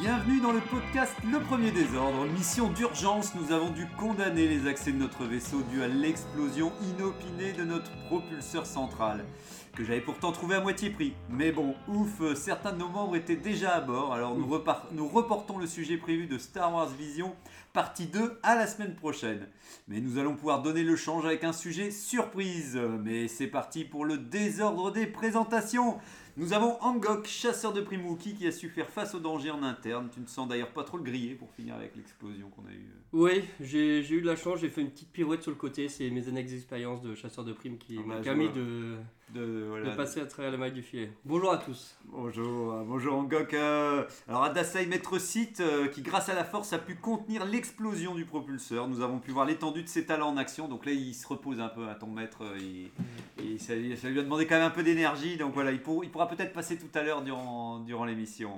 Bienvenue dans le podcast Le Premier Désordre. Mission d'urgence, nous avons dû condamner les accès de notre vaisseau dû à l'explosion inopinée de notre propulseur central, que j'avais pourtant trouvé à moitié prix. Mais bon, ouf, euh, certains de nos membres étaient déjà à bord, alors nous, nous reportons le sujet prévu de Star Wars Vision, partie 2, à la semaine prochaine. Mais nous allons pouvoir donner le change avec un sujet surprise. Mais c'est parti pour le désordre des présentations. Nous avons Angok, chasseur de primes Wookie, qui a su faire face au danger en interne. Tu ne sens d'ailleurs pas trop le griller pour finir avec l'explosion qu'on a eue. Oui, j'ai eu de la chance, j'ai fait une petite pirouette sur le côté, c'est mes années d'expérience de chasseur de primes qui Ah bah, m'ont je permis de, De, voilà. de passer à travers la maille du filet. Bonjour à tous. Bonjour, euh, bonjour Angok. euh, alors Adasai Maître Sith, euh, qui grâce à la force a pu contenir l'explosion du propulseur. Nous avons pu voir l'étendue de ses talents en action. Donc là, il se repose un peu à ton maître. il- ça, ça lui a demandé quand même un peu d'énergie. Donc voilà, il, pour- il pourra peut-être passer tout à l'heure durant, durant l'émission.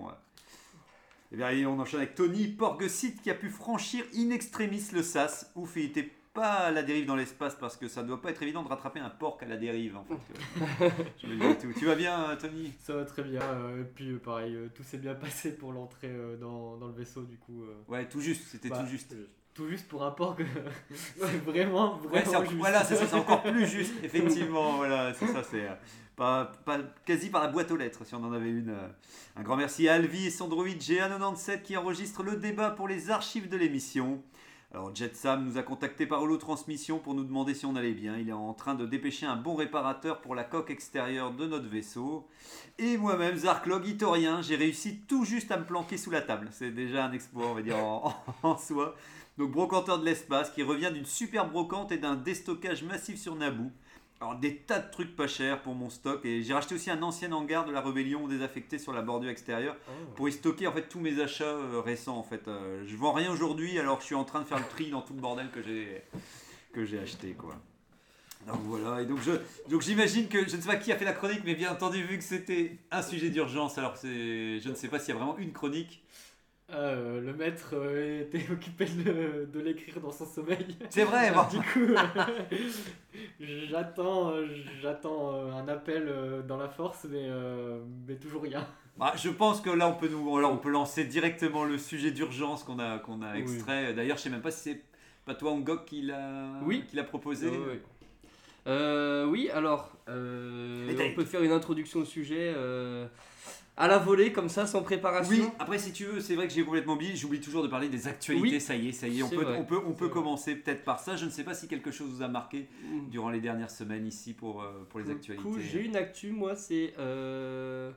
Et bien, et on enchaîne avec Tony Porgesit qui a pu franchir in extremis le SAS. Ouf, il était pas à la dérive dans l'espace parce que ça ne doit pas être évident de rattraper un porc à la dérive en fait. Je tout. Tu vas bien, euh, Tony? Ça va très bien, euh, et puis euh, pareil, tout s'est bien passé pour l'entrée dans, dans le vaisseau du coup. Ouais, tout juste, c'était bah, tout juste. euh, Tout juste pour un que c'est vraiment, Ouais, vraiment c'est en- juste. voilà, c'est ça, c'est encore plus juste, effectivement. Voilà, c'est ça, c'est pas, pas- quasi par la boîte aux lettres, si on en avait une. Un grand merci à Alvi et son droïde GA97 qui enregistre le débat pour les archives de l'émission. Alors JetSam nous a contacté par holo-transmission pour nous demander si on allait bien. Il est en train de dépêcher un bon réparateur pour la coque extérieure de notre vaisseau. Et moi-même, Zarklog, Itorien, j'ai réussi tout juste à me planquer sous la table. C'est déjà un exploit, on va dire, en, soi. Donc brocanteur de l'espace qui revient d'une super brocante et d'un déstockage massif sur Naboo. Alors des tas de trucs pas chers pour mon stock et j'ai racheté aussi un ancien hangar de la rébellion désaffecté sur la bordure extérieure Oh. pour y stocker en fait tous mes achats euh, récents en fait. Euh, je vends rien aujourd'hui alors je suis en train de faire le tri dans tout le bordel que j'ai que j'ai acheté quoi. Donc voilà, et donc je donc j'imagine que je ne sais pas qui a fait la chronique, mais bien entendu vu que c'était un sujet d'urgence, alors c'est je ne sais pas s'il y a vraiment une chronique. Ah, euh, le maître euh, était occupé de, de l'écrire dans son sommeil. C'est vrai, Alors, bon. du coup, j'attends, euh, j'attends euh, un appel dans la force, mais, mais toujours rien. Bah, je pense que là on peut nous alors, on peut lancer directement le sujet d'urgence qu'on a qu'on a Oui. extrait. D'ailleurs, je sais même pas si c'est pas toi Angok qui l'a Oui. qui l'a proposé. Ouais. Euh, oui, alors, euh, on peut faire une introduction au sujet euh, à la volée, comme ça, sans préparation. Oui, après si tu veux, c'est vrai que j'ai complètement oublié, j'oublie toujours de parler des actualités, Oui. ça y est, ça y est, on peut, on peut, on peut commencer peut-être par ça. Je ne sais pas si quelque chose vous a marqué Mm. durant les dernières semaines ici pour, euh, pour les le actualités. coup, J'ai une actu, moi, c'est euh,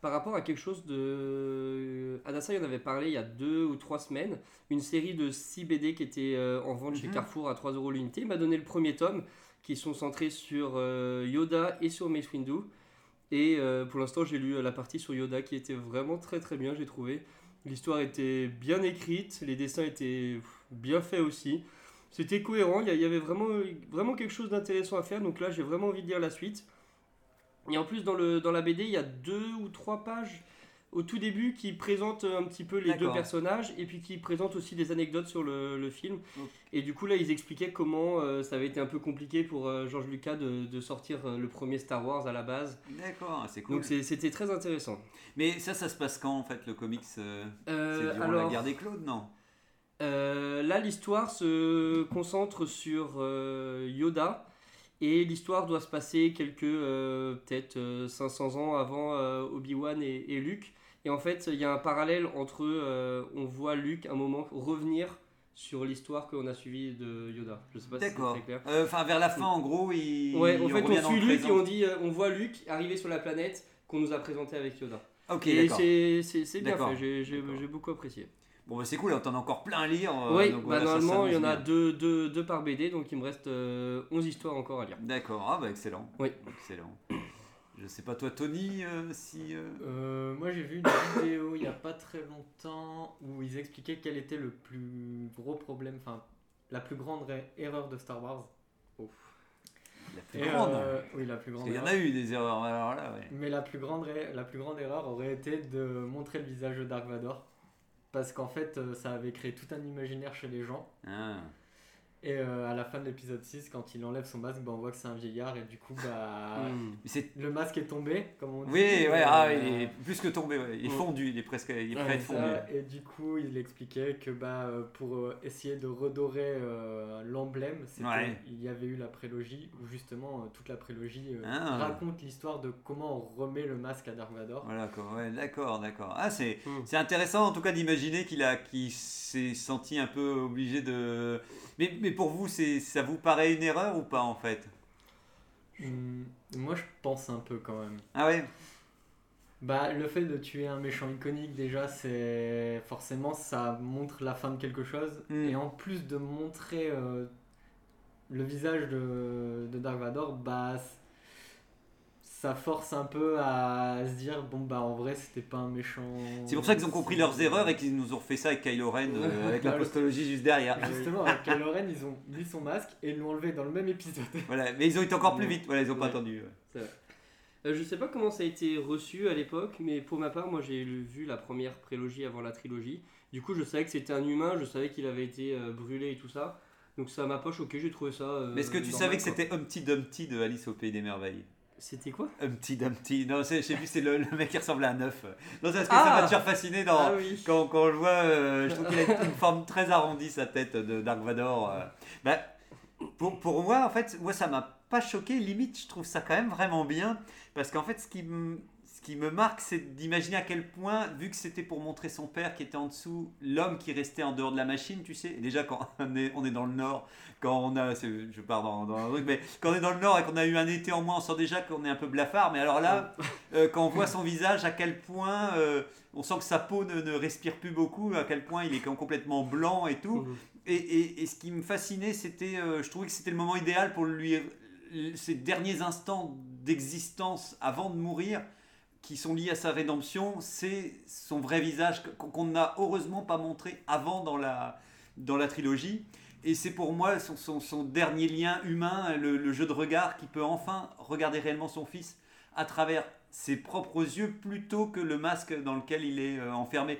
par rapport à quelque chose de. Adassa, il en avait parlé il y a deux ou trois semaines. Une série de 6 BD qui était euh, en vente chez Mhm. Carrefour à 3 euros l'unité. Il m'a donné le premier tome, qui sont centrés sur euh, Yoda et sur Mace Windu. Et euh, pour l'instant, j'ai lu euh, la partie sur Yoda qui était vraiment très très bien, j'ai trouvé. L'histoire était bien écrite, les dessins étaient bien faits aussi. C'était cohérent, il y a- il y avait vraiment, vraiment quelque chose d'intéressant à faire. Donc là, j'ai vraiment envie de lire la suite. Et en plus, dans, le, dans la BD, il y a deux ou trois pages au tout début qui présentent un petit peu les deux personnages et puis qui présentent aussi des anecdotes sur le, le film. Et du coup, là, ils expliquaient comment euh, ça avait été un peu compliqué pour euh, George Lucas de, de sortir euh, le premier Star Wars à la base. D'accord, c'est cool. Donc c'était très intéressant. Mais ça, ça se passe quand en fait le comics euh, C'est durant alors, la guerre des Claudes, non? là, l'histoire se concentre sur Yoda. Et l'histoire doit se passer quelques, euh, peut-être euh, 500 ans avant euh, Obi-Wan et, et Luke. Et en fait, il y a un parallèle entre, euh, on voit Luke un moment revenir sur l'histoire qu'on a suivie de Yoda. Je sais pas si c'est très clair. Euh, Enfin, vers la fin, en gros, il. Ouais, en il fait, on suit Luke et on, dit, euh, on voit Luke arriver sur la planète qu'on nous a présenté avec Yoda. Ok, et c'est bien fait, j'ai- beaucoup apprécié. Bon, bah, c'est cool, t'en as encore plein à lire. oui, donc bah, voilà, normalement, il y en a bien. deux, deux, deux par BD, donc il me reste euh, 11 histoires encore à lire. D'accord, ah bah excellent. Oui. Excellent. Je sais pas, toi, Tony, euh, si. euh, Euh, moi j'ai vu une vidéo il n'y a pas très longtemps où ils expliquaient quel était le plus gros problème, enfin la plus grande erreur de Star Wars. La plus Et, grande. euh, oui, la plus Parce grande. qu'il y en a eu des erreurs. Alors là, ouais. Mais la plus, grande, la plus grande erreur aurait été de montrer le visage de Dark Vador. Parce qu'en fait, ça avait créé tout un imaginaire chez les gens. Ah. Et euh, à la fin de l'épisode 6, quand il enlève son masque, bah, on voit que c'est un vieillard. Et du coup, bah, Hmm. Le masque est tombé, comme on dit. Oui, ouais, euh, ah, il est plus que tombé. ouais. Il est fondu. Il est presque. Il est Ouais, prêt à être ça, fondu. et du coup, il expliquait que bah, euh, pour euh, essayer de redorer euh, l'emblème, Ouais. il y avait eu la prélogie où justement euh, toute la prélogie euh, Ah. raconte l'histoire de comment on remet le masque à Dark Vador. Voilà, d'accord, d'accord. Ah, c'est Mm. c'est intéressant en tout cas d'imaginer qu'il a, qu'il s'est senti un peu obligé de. Mais, mais pour vous, ça vous paraît une erreur ou pas en fait? Hmm, moi, je pense un peu quand même. Ah ouais? Bah, le fait de tuer un méchant iconique, déjà, c'est forcément ça montre la fin de quelque chose. Mm. Et en plus de montrer euh, le visage de, de Dark Vador, bah, ça force un peu à se dire bon, bah, en vrai, c'était pas un méchant. C'est pour ça qu'ils ont compris leurs erreurs et qu'ils nous ont refait ça avec Kylo Ren, euh, avec la postologie juste derrière. Justement, avec Kylo Ren, ils ont mis son masque et l'ont enlevé dans le même épisode. Voilà, mais ils ont été encore plus vite. Voilà, ils ont pas Ouais. attendu. ouais. Euh, je sais pas comment ça a été reçu à l'époque, mais pour ma part, moi j'ai vu la première prélogie avant la trilogie. Du coup, je savais que c'était un humain, je savais qu'il avait été euh, brûlé et tout ça. Donc ça m'a pas choqué, j'ai trouvé ça. euh, Mais est-ce que tu normal, savais que c'était Humpty Dumpty de Alice au Pays des Merveilles? C'était quoi? Humpty Dumpty. Non, je sais plus, c'est le, le mec qui ressemble à un œuf. Non, c'est parce que Ah ça m'a toujours fasciné dans. Ah oui Quand, quand je vois, euh, je trouve qu'il a une forme très arrondie, sa tête de Dark Vador. euh. Bah, pour, pour moi, en fait, moi, ça m'a pas choqué. Limite, je trouve ça quand même vraiment bien. Parce qu'en fait, ce qui qui me marque, c'est d'imaginer à quel point, vu que c'était pour montrer son père qui était en dessous, l'homme qui restait en dehors de la machine, tu sais, déjà quand on est, on est dans le nord, quand on a, c'est- je pars dans, dans un truc, mais quand on est dans le nord et qu'on a eu un été en moins, on sent déjà qu'on est un peu blafard, mais alors là, euh, quand on voit son visage, à quel point euh, on sent que sa peau ne, ne respire plus beaucoup, à quel point il est complètement blanc et tout. Et, et- et ce qui me fascinait, c'était, euh, je trouvais que c'était le moment idéal pour lui, ses derniers instants d'existence avant de mourir, qui sont liés à sa rédemption, c'est son vrai visage qu'on n'a heureusement pas montré avant dans la, dans la trilogie. Et c'est pour moi son, son- son dernier lien humain, le, le jeu de regard qui peut enfin regarder réellement son fils à travers ses propres yeux plutôt que le masque dans lequel il est euh, enfermé.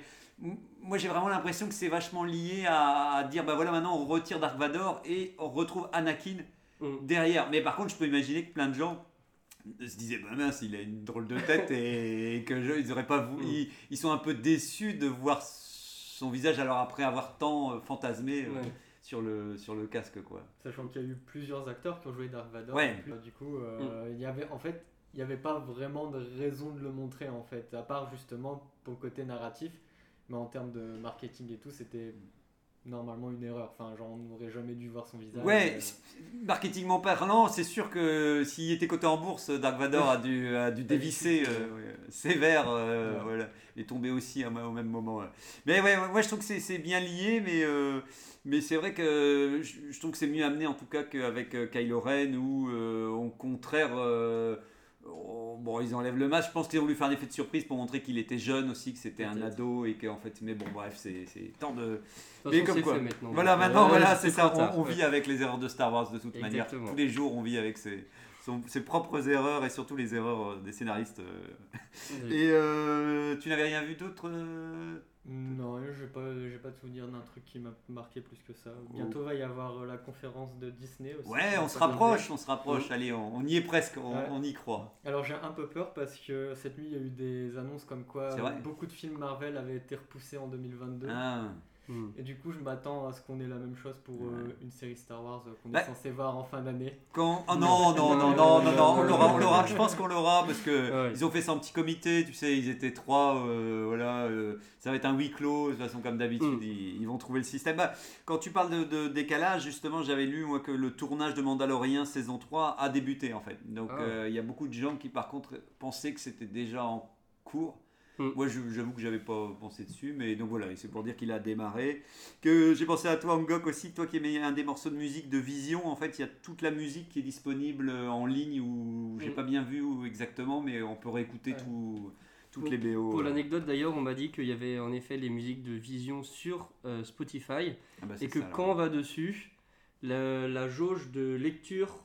Moi j'ai vraiment l'impression que c'est vachement lié à, à dire bah voilà maintenant on retire Dark Vador et on retrouve Anakin Mm. derrière. Mais par contre je peux imaginer que plein de gens se disaient bah mince il a une drôle de tête et que je- ils auraient pas voulu- Mm. ils, ils sont un peu déçus de voir son visage alors après avoir tant euh, fantasmé euh, Ouais. sur le sur le casque quoi. Sachant qu'il y a eu plusieurs acteurs qui ont joué Dark Vador. Ouais. en plus. Du coup, euh, il y avait en fait, il n'y avait pas vraiment de raison de le montrer en fait, à part justement pour le côté narratif. Mais en termes de marketing et tout, c'était normalement une erreur. Enfin, genre, on n'aurait jamais dû voir son visage. Ouais, euh, marketingment parlant, c'est sûr que s'il était coté en bourse, Dark Vador a dû, a dû dévisser euh, sévère euh, Ouais. voilà, et tomber aussi à- au même moment. ouais. Mais ouais, ouais, je trouve que c'est- bien lié, mais, euh, mais c'est vrai que je, je trouve que c'est mieux amené en tout cas qu'avec euh, Kylo Ren où au contraire. Oh, Bon, ils enlèvent le masque. Je pense qu'ils ont voulu faire un effet de surprise pour montrer qu'il était jeune aussi, que c'était un ado et qu'en fait, mais bon, bref, c'est c'est tant de, toute mais façon, comme quoi. maintenant. voilà, maintenant, voilà, c'est ça. tard, On, on ouais. vit avec les erreurs de Star Wars de toute manière. Tous les jours, on vit avec ses, son- ses propres erreurs et surtout les erreurs euh, des scénaristes. euh. Et euh, tu n'avais rien vu d'autre Non, j'ai pas, j'ai pas de souvenir d'un truc qui m'a marqué plus que ça. Bientôt va y avoir euh, la conférence de Disney aussi. Ouais, on se rapproche, on se rapproche. Allez, on, on y est presque, on, Ouais. on y croit. Alors j'ai un peu peur parce que cette nuit il y a eu des annonces comme quoi beaucoup de films Marvel avaient été repoussés en 2022. Ah. Hmm. Et du coup, je m'attends à ce qu'on ait la même chose pour euh, une série Star Wars euh, qu'on Bah. est censé voir en fin d'année. Quand... Oh non, non, non, non, non, non, on l'aura, on l'aura. Je pense qu'on l'aura parce que Ouais. ils ont fait ça en petit comité. Tu sais, ils étaient trois. euh, voilà, euh, ça va être un huis clos. De toute façon, comme d'habitude, Mm. ils, ils vont trouver le système. Bah, quand tu parles de, de décalage, justement, j'avais lu moi que le tournage de Mandalorian saison 3 a débuté en fait. Donc, Ah. euh, il y a beaucoup de gens qui, par contre, pensaient que c'était déjà en cours. Mm. Moi, je- j'avoue que j'avais pas pensé dessus, mais donc voilà, c'est pour dire qu'il a démarré. Que j'ai pensé à toi, Angok aussi, toi qui aimais un des morceaux de musique de Vision. En fait, il y a toute la musique qui est disponible en ligne ou j'ai Mm. pas bien vu où exactement, mais on peut réécouter Ouais. tout- toutes les BO. Pour euh. l'anecdote d'ailleurs, on m'a dit qu'il y avait en effet les musiques de Vision sur euh, Spotify Ah bah, et que ça, quand on va dessus, la, la jauge de lecture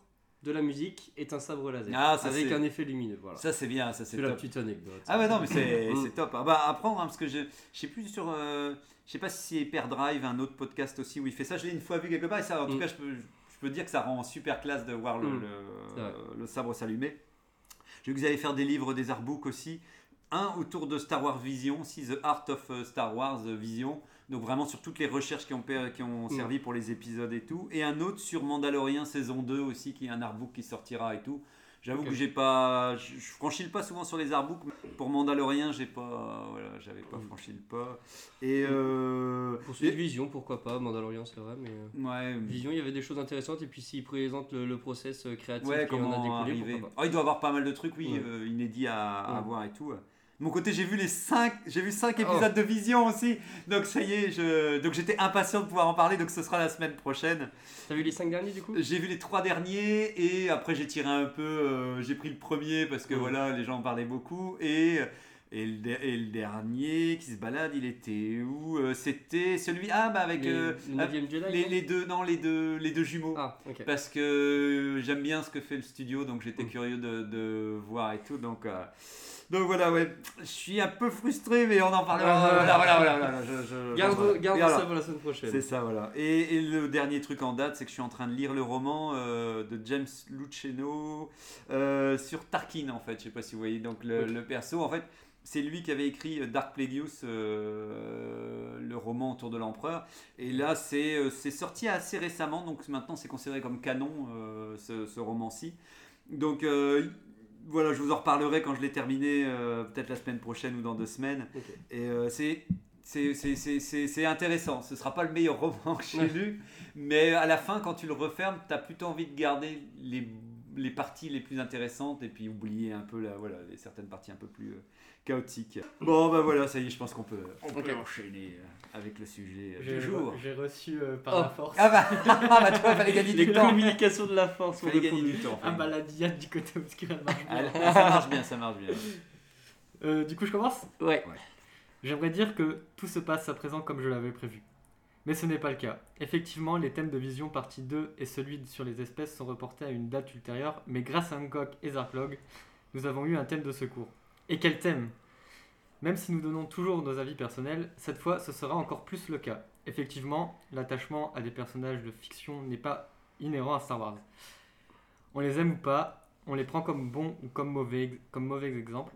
de la musique est un sabre laser. Ah, ça, avec un effet lumineux. Voilà. Ça c'est bien, ça c'est la petite anecdote. Ah bah non mais c'est Mm. top. Ah bah apprendre hein, parce que je je sais plus sur euh, je sais pas si c'est Hyperdrive un autre podcast aussi où il fait ça. Je l'ai une fois vu quelque part et ça en tout Mm. cas je peux je peux dire que ça rend super classe de voir le, Mm. le, sabre s'allumer. J'ai vu que vous allez faire des livres des artbooks aussi. Un autour de Star Wars Vision, si The Art of euh, Star Wars euh, Vision. Donc vraiment sur toutes les recherches qui ont, per- qui ont Mm. servi pour les épisodes et tout. Et un autre sur Mandalorian saison 2 aussi, qui est un artbook qui sortira et tout. J'avoue Ok. que j'ai pas, je, je franchis le pas souvent sur les artbooks. mais Pour Mandalorian, j'ai pas, voilà, j'avais pas Mm. franchi le pas. Et euh, Pour de Vision, pourquoi pas Mandalorian, c'est vrai, mais. euh, ouais, Vision, il y avait des choses intéressantes, et puis s'il présente le, le process euh, créatif ouais, qui en a comment découlé, arriver. pourquoi pas. Oh, il doit avoir pas mal de trucs, oui, Ouais. euh, inédits à, voir et tout. Mon côté, j'ai vu les 5 j'ai vu cinq Oh. épisodes de Vision aussi. Donc ça y est, je, donc j'étais impatient de pouvoir en parler. Donc ce sera la semaine prochaine. T'as vu les 5 derniers du coup? J'ai vu les trois derniers et après j'ai tiré un peu. euh, j'ai pris le premier parce que voilà, les gens en parlaient beaucoup et et le, et le dernier qui se balade, il était où? Euh, C'était celui ah bah avec Les- euh, le avec 9ème Jedi les, deux non les deux les deux jumeaux. Ah, ok. Parce que j'aime bien ce que fait le studio, donc j'étais curieux de, de voir et tout. Donc, donc voilà, ouais. Je suis un peu frustré, mais on en parlera. Voilà, voilà, voilà, voilà, je- je- Garde, voilà. garde ça pour la semaine prochaine. C'est ça, voilà. Et, et le dernier truc en date, c'est que je suis en train de lire le roman euh, de James Luceno euh, sur Tarkin, en fait. Je sais pas si vous voyez. Donc le, le perso, en fait, c'est lui qui avait écrit euh, Dark Plagueis, euh, le roman autour de l'empereur. Et là, c'est euh, c'est sorti assez récemment, donc maintenant c'est considéré comme canon, euh, ce, ce roman-ci. Donc euh, voilà, je vous en reparlerai quand je l'ai terminé, euh, peut-être la semaine prochaine ou dans deux semaines. Et euh, c'est c'est- intéressant. Ce sera pas le meilleur roman que j'ai lu, mais à la fin, quand tu le refermes, tu as plutôt envie de garder les, les parties les plus intéressantes et puis oublier un peu la, voilà, les certaines parties un peu plus euh, chaotiques. Bon, bah voilà, ça y est, je pense qu'on peut, on peut Ok. enchaîner euh, avec le sujet euh, J'ai du jour. j'ai reçu euh, par Oh. la force Ah bah, ah bah toi, fallait gagner Les du temps. communications de la force Fallait gagner du temps. un baladillade du côté obscur, elle marche bien. Ah, ça marche bien, ça marche bien. Euh, du coup, je commence? Ouais. J'aimerais dire que tout se passe à présent comme je l'avais prévu. Mais ce n'est pas le cas. Effectivement, les thèmes de Vision partie 2 et celui sur les espèces sont reportés à une date ultérieure, mais grâce à Hancock et Zarklog, nous avons eu un thème de secours. Et quel thème? Même si nous donnons toujours nos avis personnels, cette fois ce sera encore plus le cas. Effectivement, l'attachement à des personnages de fiction n'est pas inhérent à Star Wars. On les aime ou pas, on les prend comme bons ou comme mauvais, comme mauvais exemples,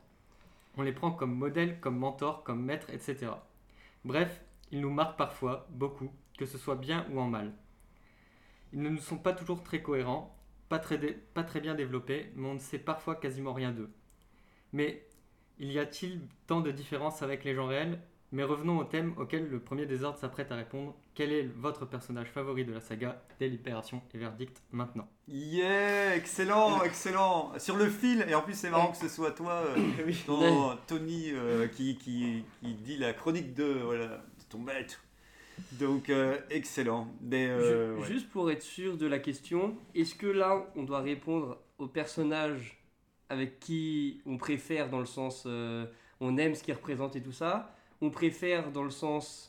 on les prend comme modèle, comme mentor, comme maître, etc. Bref, ils nous marquent parfois, beaucoup, que ce soit bien ou en mal. Ils ne nous sont pas toujours très cohérents, pas très, dé- pas très bien développés, mais on ne sait parfois quasiment rien d'eux. Mais il y a-t-il tant de différences avec les gens réels? Mais revenons au thème auquel le premier désordre s'apprête à répondre. Quel est votre personnage favori de la saga? Délibération et verdict maintenant Yeah, excellent, excellent. Sur le fil, et en plus c'est marrant que ce soit toi, euh, ton- Tony, euh, qui, qui, qui dit la chronique de, voilà, Donc, euh, excellent. Mais, euh, ouais. Juste pour être sûr de la question, est-ce que là on doit répondre au personnage avec qui on préfère dans le sens euh, on aime ce qu'il représente et tout ça? On préfère dans le sens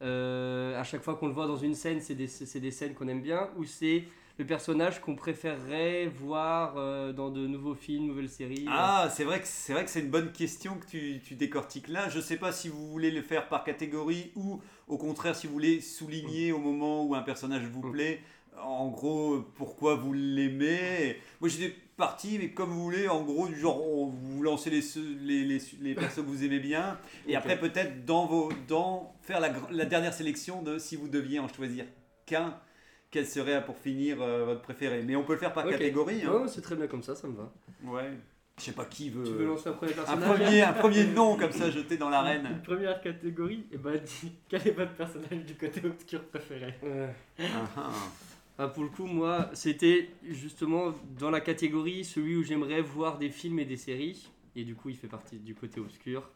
à chaque fois qu'on le voit dans une scène, c'est des, c'est des scènes qu'on aime bien Ou c'est le personnage qu'on préférerait voir euh, dans de nouveaux films, nouvelles séries Ah, c'est vrai que c'est vrai que c'est une bonne question que tu, tu décortiques là. Je sais pas si vous voulez le faire par catégorie ou au contraire si vous voulez souligner au moment où un personnage vous Mm. plaît. En gros, pourquoi vous l'aimez. Moi j'étais parti, mais comme vous voulez, en gros, du genre on- vous lancez les, les, les, les persos que vous aimez bien. Et après peut-être dans vos dans faire la, la dernière sélection de si vous deviez en choisir qu'un, quel serait pour finir euh, votre préféré. Mais on peut le faire par catégorie. hein. Non, c'est très bien comme ça, ça me va. Ouais. Je sais pas qui veut. Tu veux lancer un premier Un personnage premier, un premier nom comme ça jeté dans l'arène. Une première catégorie, et bah dis, quel est votre personnage du côté obscur préféré? Euh, Ah, ah. Ah, pour le coup, moi, c'était justement dans la catégorie celui où j'aimerais voir des films et des séries. Et du coup, il fait partie du côté obscur.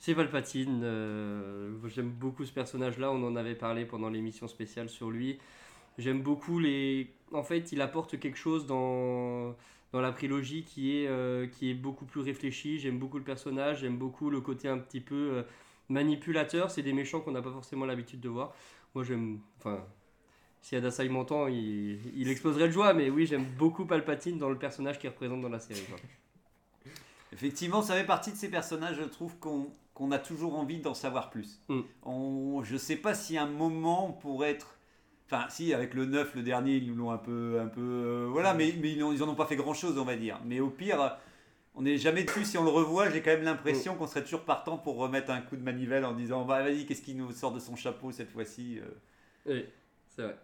C'est Palpatine. euh, J'aime beaucoup ce personnage-là. On en avait parlé pendant l'émission spéciale sur lui. J'aime beaucoup les. En fait, il apporte quelque chose dans, dans la prélogie qui est, euh, qui est beaucoup plus réfléchi. J'aime beaucoup le personnage. J'aime beaucoup le côté un petit peu euh, manipulateur. C'est des méchants qu'on n'a pas forcément l'habitude de voir. Moi, j'aime. Enfin, si Adasai m'entend, il, il exploserait de joie, mais oui, j'aime beaucoup Palpatine dans le personnage qu'il représente dans la série. quoi. Effectivement, ça fait partie de ces personnages, je trouve, qu'on qu'on a toujours envie d'en savoir plus. Mm. On, je sais pas si un moment pour être. Enfin, si, avec le 9, le dernier, ils nous l'ont un peu. Un peu euh, voilà, mais, mais ils, en ont pas fait grand chose, on va dire. Mais au pire, on n'est jamais dessus. Si on le revoit, j'ai quand même l'impression qu'on serait toujours partant pour remettre un coup de manivelle en disant bah, vas-y, qu'est-ce qui nous sort de son chapeau cette fois-ci euh. Oui, c'est vrai.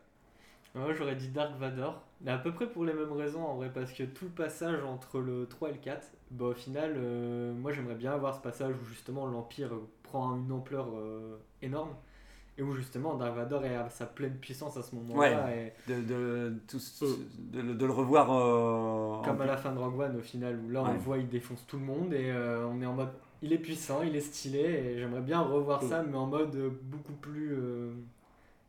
Moi j'aurais dit Dark Vador, mais à peu près pour les mêmes raisons en vrai, parce que tout le passage entre le 3 et le 4, bah, au final, euh, moi j'aimerais bien avoir ce passage où justement l'Empire prend une ampleur euh, énorme, et où justement Dark Vador est à sa pleine puissance à ce moment-là, et de, de, tout- de, le- de le revoir. euh, comme en à la fin de Rogue One au final, où là on Ouais. le voit, il défonce tout le monde, et euh, on est en mode, il est puissant, il est stylé, et j'aimerais bien revoir Mm. ça, mais en mode euh, beaucoup plus... euh,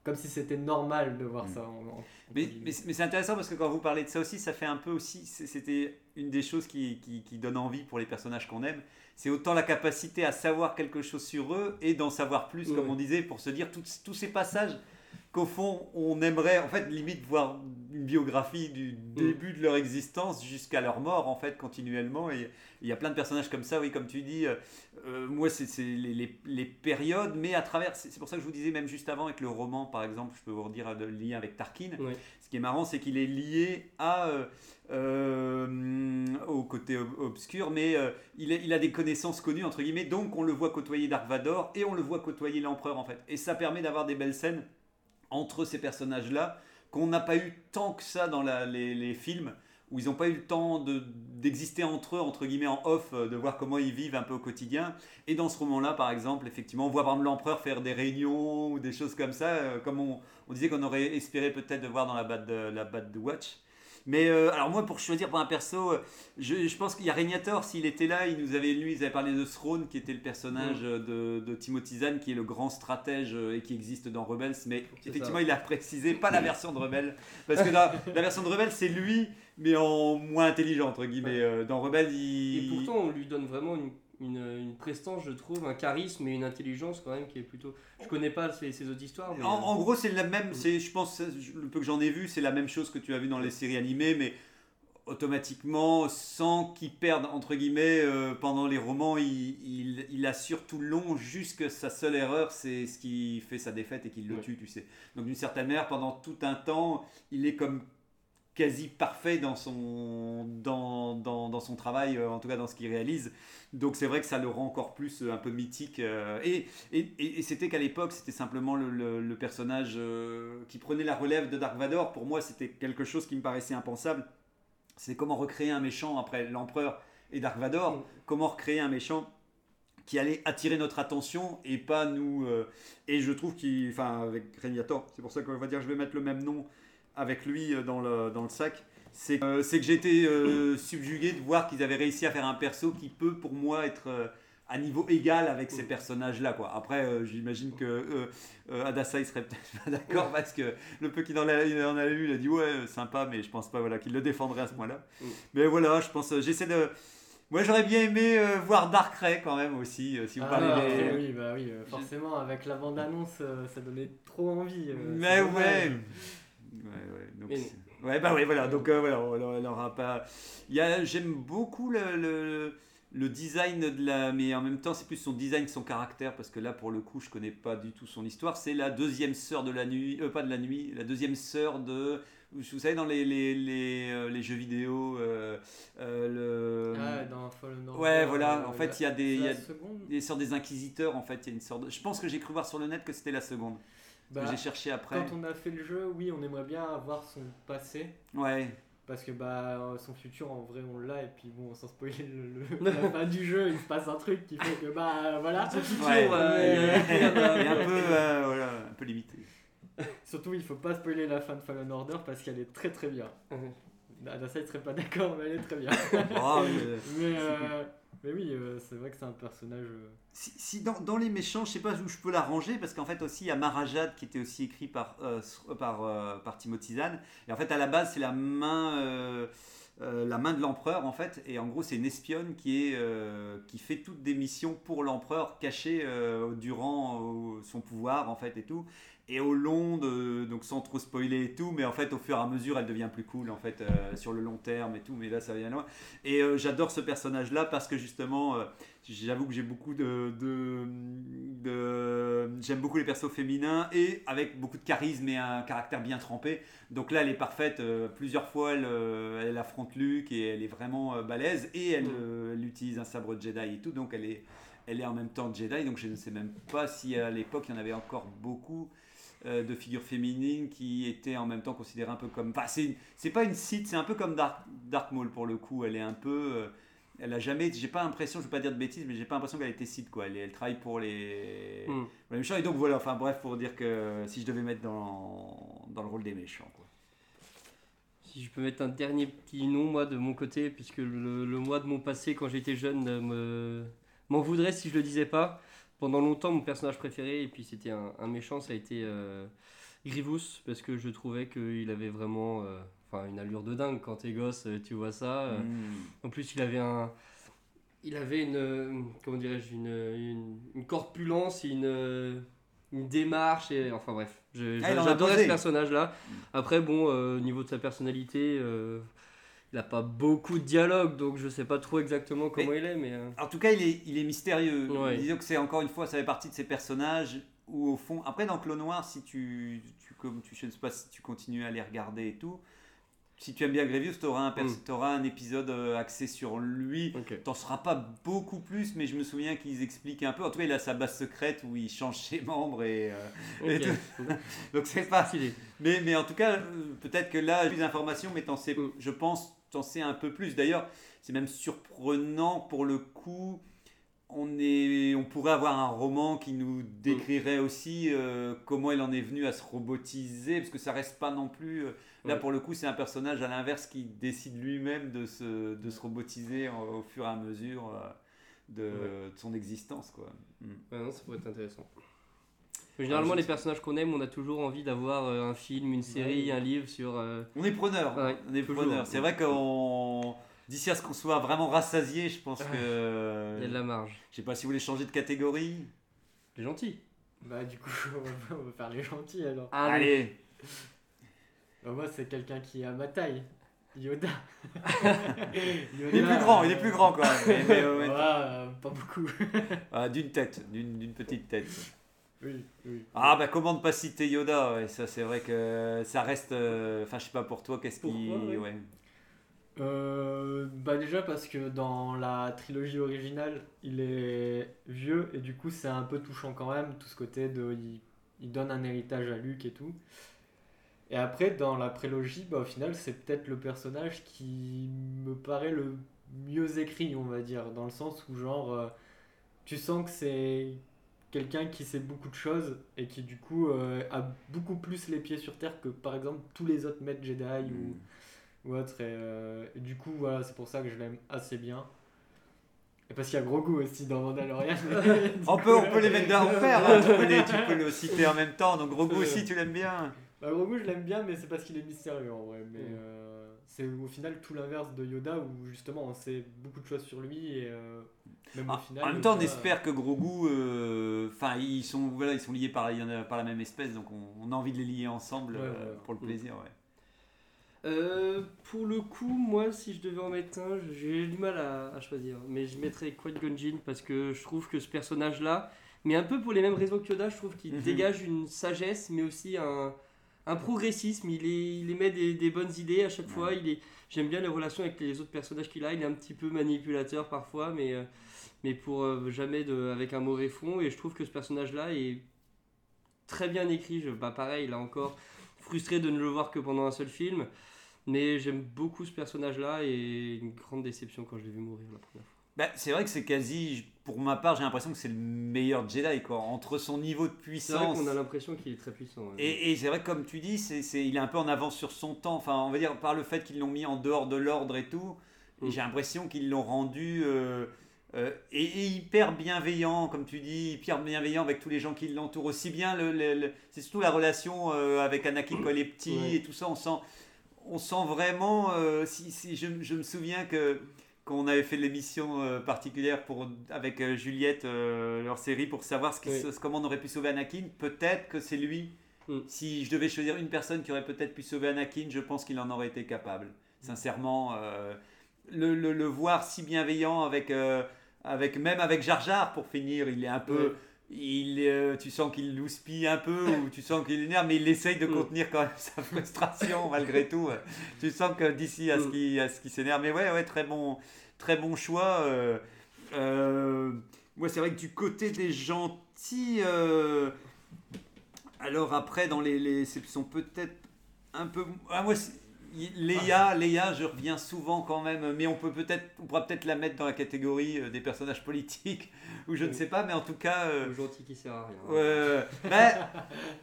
comme si c'était normal de voir Mm. ça. en- en- Mais, mais, mais c'est intéressant parce que quand vous parlez de ça aussi, ça fait un peu aussi, c'était une des choses qui, qui, qui donne envie pour les personnages qu'on aime, c'est autant la capacité à savoir quelque chose sur eux et d'en savoir plus, comme on disait, pour se dire tous, tous ces passages qu'au fond on aimerait, en fait, limite voir une biographie du début de leur existence jusqu'à leur mort, en fait, continuellement. Et il y a plein de personnages comme ça, oui, comme tu dis. euh, euh, moi, c'est les, les- les périodes, mais à travers, c'est pour ça que je vous disais, même juste avant, avec le roman, par exemple, je peux vous redire le lien avec Tarkin. Ce qui est marrant, c'est qu'il est lié euh, euh, au côté ob- obscur, mais euh, il, a, des connaissances connues, entre guillemets, donc on le voit côtoyer Dark Vador et on le voit côtoyer l'Empereur, en fait. Et ça permet d'avoir des belles scènes entre ces personnages-là qu'on n'a pas eu tant que ça dans les films, où ils n'ont pas eu le temps de- d'exister entre eux, entre guillemets, en off, euh, de voir comment ils vivent un peu au quotidien. Et dans ce roman-là, par exemple, effectivement, on voit par exemple l'empereur faire des réunions ou des choses comme ça, euh, comme on, on disait qu'on aurait espéré peut-être de voir dans la Bad, la Bad Watch. Mais euh, alors moi, pour choisir pour un perso, je, je pense qu'il y a Régnator, s'il était là, il nous avait, lui, ils avaient parlé de Throne, qui était le personnage de, de Timothy Zahn, qui est le grand stratège et qui existe dans Rebels. Mais effectivement, ça. il a précisé, pas la version de Rebels. Parce que dans la version de Rebels, c'est lui, mais en moins intelligent, entre guillemets. Euh, Dans Rebels, il... Et pourtant, on lui donne vraiment une, une, une prestance, je trouve, un charisme et une intelligence quand même qui est plutôt. Je connais pas ces, ces autres histoires, mais. En, en gros, c'est la même. C'est, je pense, le peu que j'en ai vu, c'est la même chose que tu as vu dans les séries animées, mais automatiquement, sans qu'il perde entre guillemets euh, pendant les romans, il, il, il assure tout le long. Jusque sa seule erreur, c'est ce qui fait sa défaite et qui le Ouais. tue, tu sais. Donc d'une certaine manière, pendant tout un temps, il est comme quasi parfait dans son, dans, dans, dans son travail, euh, en tout cas dans ce qu'il réalise. Donc c'est vrai que ça le rend encore plus euh, un peu mythique. euh, et et, et- c'était qu'à l'époque, c'était simplement le, le- le personnage qui prenait la relève de Dark Vador. Pour moi, c'était quelque chose qui me paraissait impensable. C'est comment recréer un méchant après l'empereur et Dark Vador. Mm. Comment recréer un méchant qui allait attirer notre attention et pas nous. et je trouve qu'il. Enfin, avec Régnator, c'est pour ça qu'on va dire je vais mettre le même nom avec lui euh, dans le, dans le sac. C'est euh, que été euh, subjugué de voir qu'ils avaient réussi à faire un perso qui peut pour moi être euh, à niveau égal avec ces personnages-là. quoi. Après, euh, j'imagine que euh, euh, Adassa il serait peut-être pas d'accord parce que le peu qu'il en en a lu, il a dit ouais, sympa, mais je pense pas voilà, qu'il le défendrait à ce point-là. Mais voilà, je pense, j'essaie de. Moi j'aurais bien aimé euh, voir Dark Ray quand même aussi, euh, si vous Ah, parlez des. oui, bah oui, euh, forcément, avec la bande-annonce, euh, ça donnait trop envie. euh, Mais ouais. Ouais, ouais. Donc, Mais- ouais, bah ouais, voilà. Donc euh, voilà, on, on aura pas. Il y a, j'aime beaucoup le, le, le design de la, mais en même temps c'est plus son design, son caractère, parce que là pour le coup je connais pas du tout son histoire. C'est la deuxième sœur de la nuit, euh, pas de la nuit, la deuxième sœur de. Vous savez dans les les, les, euh, les jeux vidéo, euh, euh, le. Ah, dans Fallen Order, Ouais, voilà. En fait, il y a des, il y a seconde des sortes des inquisiteurs. En fait, il y a une sorte. De... Je pense que j'ai cru voir sur le net que c'était la seconde. Bah, que j'ai cherché après. Quand on a fait le jeu, oui, on aimerait bien avoir son passé. Ouais. Parce que bah euh, son futur en vrai on l'a et puis bon sans spoiler le, le- la fin du jeu il se passe un truc qui fait que bah euh, voilà Ouais. euh, il il y a- Et un peu, euh, voilà, un peu limité. surtout il faut pas spoiler la fin de Fallen Order parce qu'elle est très très bien Adassa il serait pas d'accord mais elle est très bien Oh, euh, mais, euh, mais oui euh, c'est vrai que c'est un personnage euh, si, dans, dans les méchants, je sais pas où je peux la ranger, parce qu'en fait aussi il y a Marajad qui était aussi écrit par, euh, par, par Timothy Zahn. Et en fait à la base c'est la main, la main de l'empereur en fait. Et en gros, c'est une espionne qui, est, qui fait toutes des missions pour l'empereur cachées durant son pouvoir en fait et tout. Et au long de. Donc sans trop spoiler et tout, mais en fait, au fur et à mesure, elle devient plus cool en fait euh, sur le long terme et tout. Mais là, ça vient loin. Et euh, j'adore ce personnage-là parce que justement, euh, j'avoue que j'ai beaucoup de. de, de- J'aime beaucoup les persos féminins et avec beaucoup de charisme et un caractère bien trempé. Donc là, elle est parfaite. plusieurs fois, elle, elle affronte Luke et elle est vraiment balèze. Et elle, Mm. elle utilise un sabre Jedi et tout. Donc elle est, elle est en même temps Jedi. Donc je ne sais même pas si à l'époque, il y en avait encore beaucoup euh, de figures féminines qui étaient en même temps considérées un peu comme. Enfin, c'est, pas une Sith, c'est un peu comme Dark, Dark Maul pour le coup. Elle est un peu. euh, elle a jamais. J'ai pas l'impression, je veux pas dire de bêtises, mais j'ai pas l'impression qu'elle était Sith quoi. Elle, elle travaille pour les. Mm. pour les méchants. Et donc voilà, enfin bref, pour dire que si je devais mettre dans, dans le rôle des méchants quoi. Si je peux mettre un dernier petit nom, moi, de mon côté, puisque le, le moi de mon passé, quand j'étais jeune, euh, me, m'en voudrait si je le disais pas. Pendant longtemps, mon personnage préféré, et puis c'était un, un méchant, ça a été euh, Grievous, parce que je trouvais qu'il avait vraiment euh, enfin, une allure de dingue. Quand t'es gosse, euh, tu vois ça. euh. Mm. En plus, il avait un. Il avait une. Comment dirais-je Une, une, une corpulence une, une démarche. Et, enfin bref, Ah, j'adorais ce personnage-là. Après, bon, euh, au niveau de sa personnalité, euh, il n'a pas beaucoup de dialogue, donc je sais pas trop exactement comment il est, mais. euh, En tout cas, il est, il est mystérieux. Ouais. Disons que c'est encore une fois, ça fait partie de ces personnages où au fond, après dans Clos Noir, si tu, tu comme tu, je ne sais pas si tu continues à les regarder et tout, si tu aimes bien Grievous, tu auras Mm. un épisode euh, axé sur lui. ok. T'en seras pas beaucoup plus, mais je me souviens qu'ils expliquent un peu. En tout cas, il a sa base secrète où il change ses membres et, euh, et. Donc c'est pas. Mais, mais en tout cas, euh, peut-être que là, plus d'informations, mais t'en sais, Mm. je pense, un peu plus. D'ailleurs, c'est même surprenant pour le coup. On, est, on pourrait avoir un roman qui nous décrirait aussi euh, comment il en est venu à se robotiser, parce que ça reste pas non plus. euh, là, Ouais. pour le coup, c'est un personnage à l'inverse qui décide lui-même de se, de se robotiser au, au fur et à mesure euh, de, Ouais. de son existence. Quoi. Mm. Non, ça pourrait être intéressant. Généralement, je les personnages qu'on aime, on a toujours envie d'avoir euh, un film, une série, Ouais. un livre sur. euh, On est preneur. Ouais, on est toujours. preneur. C'est vrai qu'on. D'ici à ce qu'on soit vraiment rassasié, je pense Ah, que. Il y a de la marge. Je sais pas si vous voulez changer de catégorie. Les gentils. Bah du coup, on va, faire les gentils alors. Allez Bah, moi c'est quelqu'un qui est à ma taille. Yoda. Il est plus grand, il est plus grand quand même. mais- mais, euh, ouais. Ouais, euh, pas beaucoup. Ah, d'une tête, d'une d'une petite tête. Oui, oui. Ah bah comment ne pas citer Yoda ouais, Ça c'est vrai que ça reste... euh, Enfin je sais pas pour toi, qu'est-ce qui... Ouais. Euh, bah déjà parce que dans la trilogie originale, il est vieux et du coup c'est un peu touchant quand même, tout ce côté de... Il, il donne un héritage à Luke et tout. Et après, dans la prélogie, bah, au final, c'est peut-être le personnage qui me paraît le mieux écrit, on va dire, dans le sens où genre, euh, tu sens que c'est quelqu'un qui sait beaucoup de choses et qui du coup euh, a beaucoup plus les pieds sur terre que par exemple tous les autres maîtres Jedi ou, ou autres. Et, euh, et du coup, voilà, c'est pour ça que je l'aime assez bien. Et parce qu'il y a Grogu aussi dans Mandalorian. On peut, on peut les mettre en fer, hein, tu, peux les- tu peux le citer en même temps. Donc Grogu aussi tu l'aimes bien. Bah, Grogu, je l'aime bien, mais c'est parce qu'il est mystérieux en vrai. Mais Mm. Euh, c'est au final tout l'inverse de Yoda où justement on sait beaucoup de choses sur lui et euh, même au Ah, final. en même temps, on Yoda, espère que Grogu, euh, enfin, ils sont, voilà, ils sont liés par, il y en a- par la même espèce, donc on, on a envie de les lier ensemble Ouais, euh, ouais. pour le plaisir, ouais. Euh, pour le coup, moi, si je devais en mettre un, j'ai du mal à, à choisir. Mais je mettrais Qui-Gon Jinn parce que je trouve que ce personnage-là, mais un peu pour les mêmes raisons que Yoda, je trouve qu'il Mhm. dégage une sagesse, mais aussi un, un progressisme. Il, est, il émet des, des bonnes idées à chaque fois. Il est, j'aime bien les relations avec les autres personnages qu'il a. Il est un petit peu manipulateur parfois, mais, euh, mais pour euh, jamais de, avec un mauvais fond. Et je trouve que ce personnage-là est très bien écrit. Je, bah, pareil, là encore, frustré de ne le voir que pendant un seul film. Mais j'aime beaucoup ce personnage-là et une grande déception quand je l'ai vu mourir la première fois. Bah, c'est vrai que c'est quasi, pour ma part, j'ai l'impression que c'est le meilleur Jedi, quoi. Entre son niveau de C'est vrai puissance. qu'on a l'impression qu'il est très puissant. ouais. Et, et c'est vrai que comme tu dis, c'est, c'est- il est un peu en avance sur son temps. Enfin, on va dire par le fait qu'ils l'ont mis en dehors de l'ordre et tout. et Mm. J'ai l'impression qu'ils l'ont rendu euh, euh, et, et hyper bienveillant, comme tu dis, hyper bienveillant avec tous les gens qui l'entourent. Aussi bien, le, le- le- c'est surtout la relation euh, avec Anakin quand il est petit Ouais. et tout ça. On sent, on sent vraiment. si, si je, je me souviens que qu'on avait fait l'émission euh, particulière pour, avec euh, Juliette, euh, leur série, pour savoir ce qui Oui. se- comment on aurait pu sauver Anakin, peut-être que c'est lui. Mm. Si je devais choisir une personne qui aurait peut-être pu sauver Anakin, je pense qu'il en aurait été capable. Sincèrement, euh, le, le- le voir si bienveillant avec, avec même avec Jar Jar pour finir, il est un peu. Il, euh, tu sens qu'il louspille un peu ou tu sens qu'il est énerve, mais il essaye de Mm. contenir quand même sa frustration malgré tout. Tu sens que d'ici à ce Mm. qui, à ce qui s'énerve. Mais ouais, ouais, très bon, très bon choix. euh, euh, moi, c'est vrai que du côté des gentils, euh, alors après, dans les, les sont peut-être un peu. Ah, moi, Léa, Léa, je reviens souvent quand même, mais on peut peut-être, on pourra peut-être la mettre dans la catégorie euh, des personnages politiques ou je ne sais pas, mais en tout cas. euh, gentil qui sert à rien. Bah,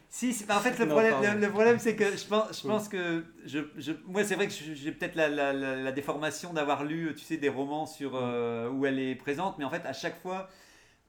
si, bah, en fait, le Non, problème, le, le problème, c'est que je pense, je pense que je, je- moi, c'est vrai que j'ai peut-être la, la- la- la déformation d'avoir lu, tu sais, des romans sur euh, où elle est présente, mais en fait, à chaque fois,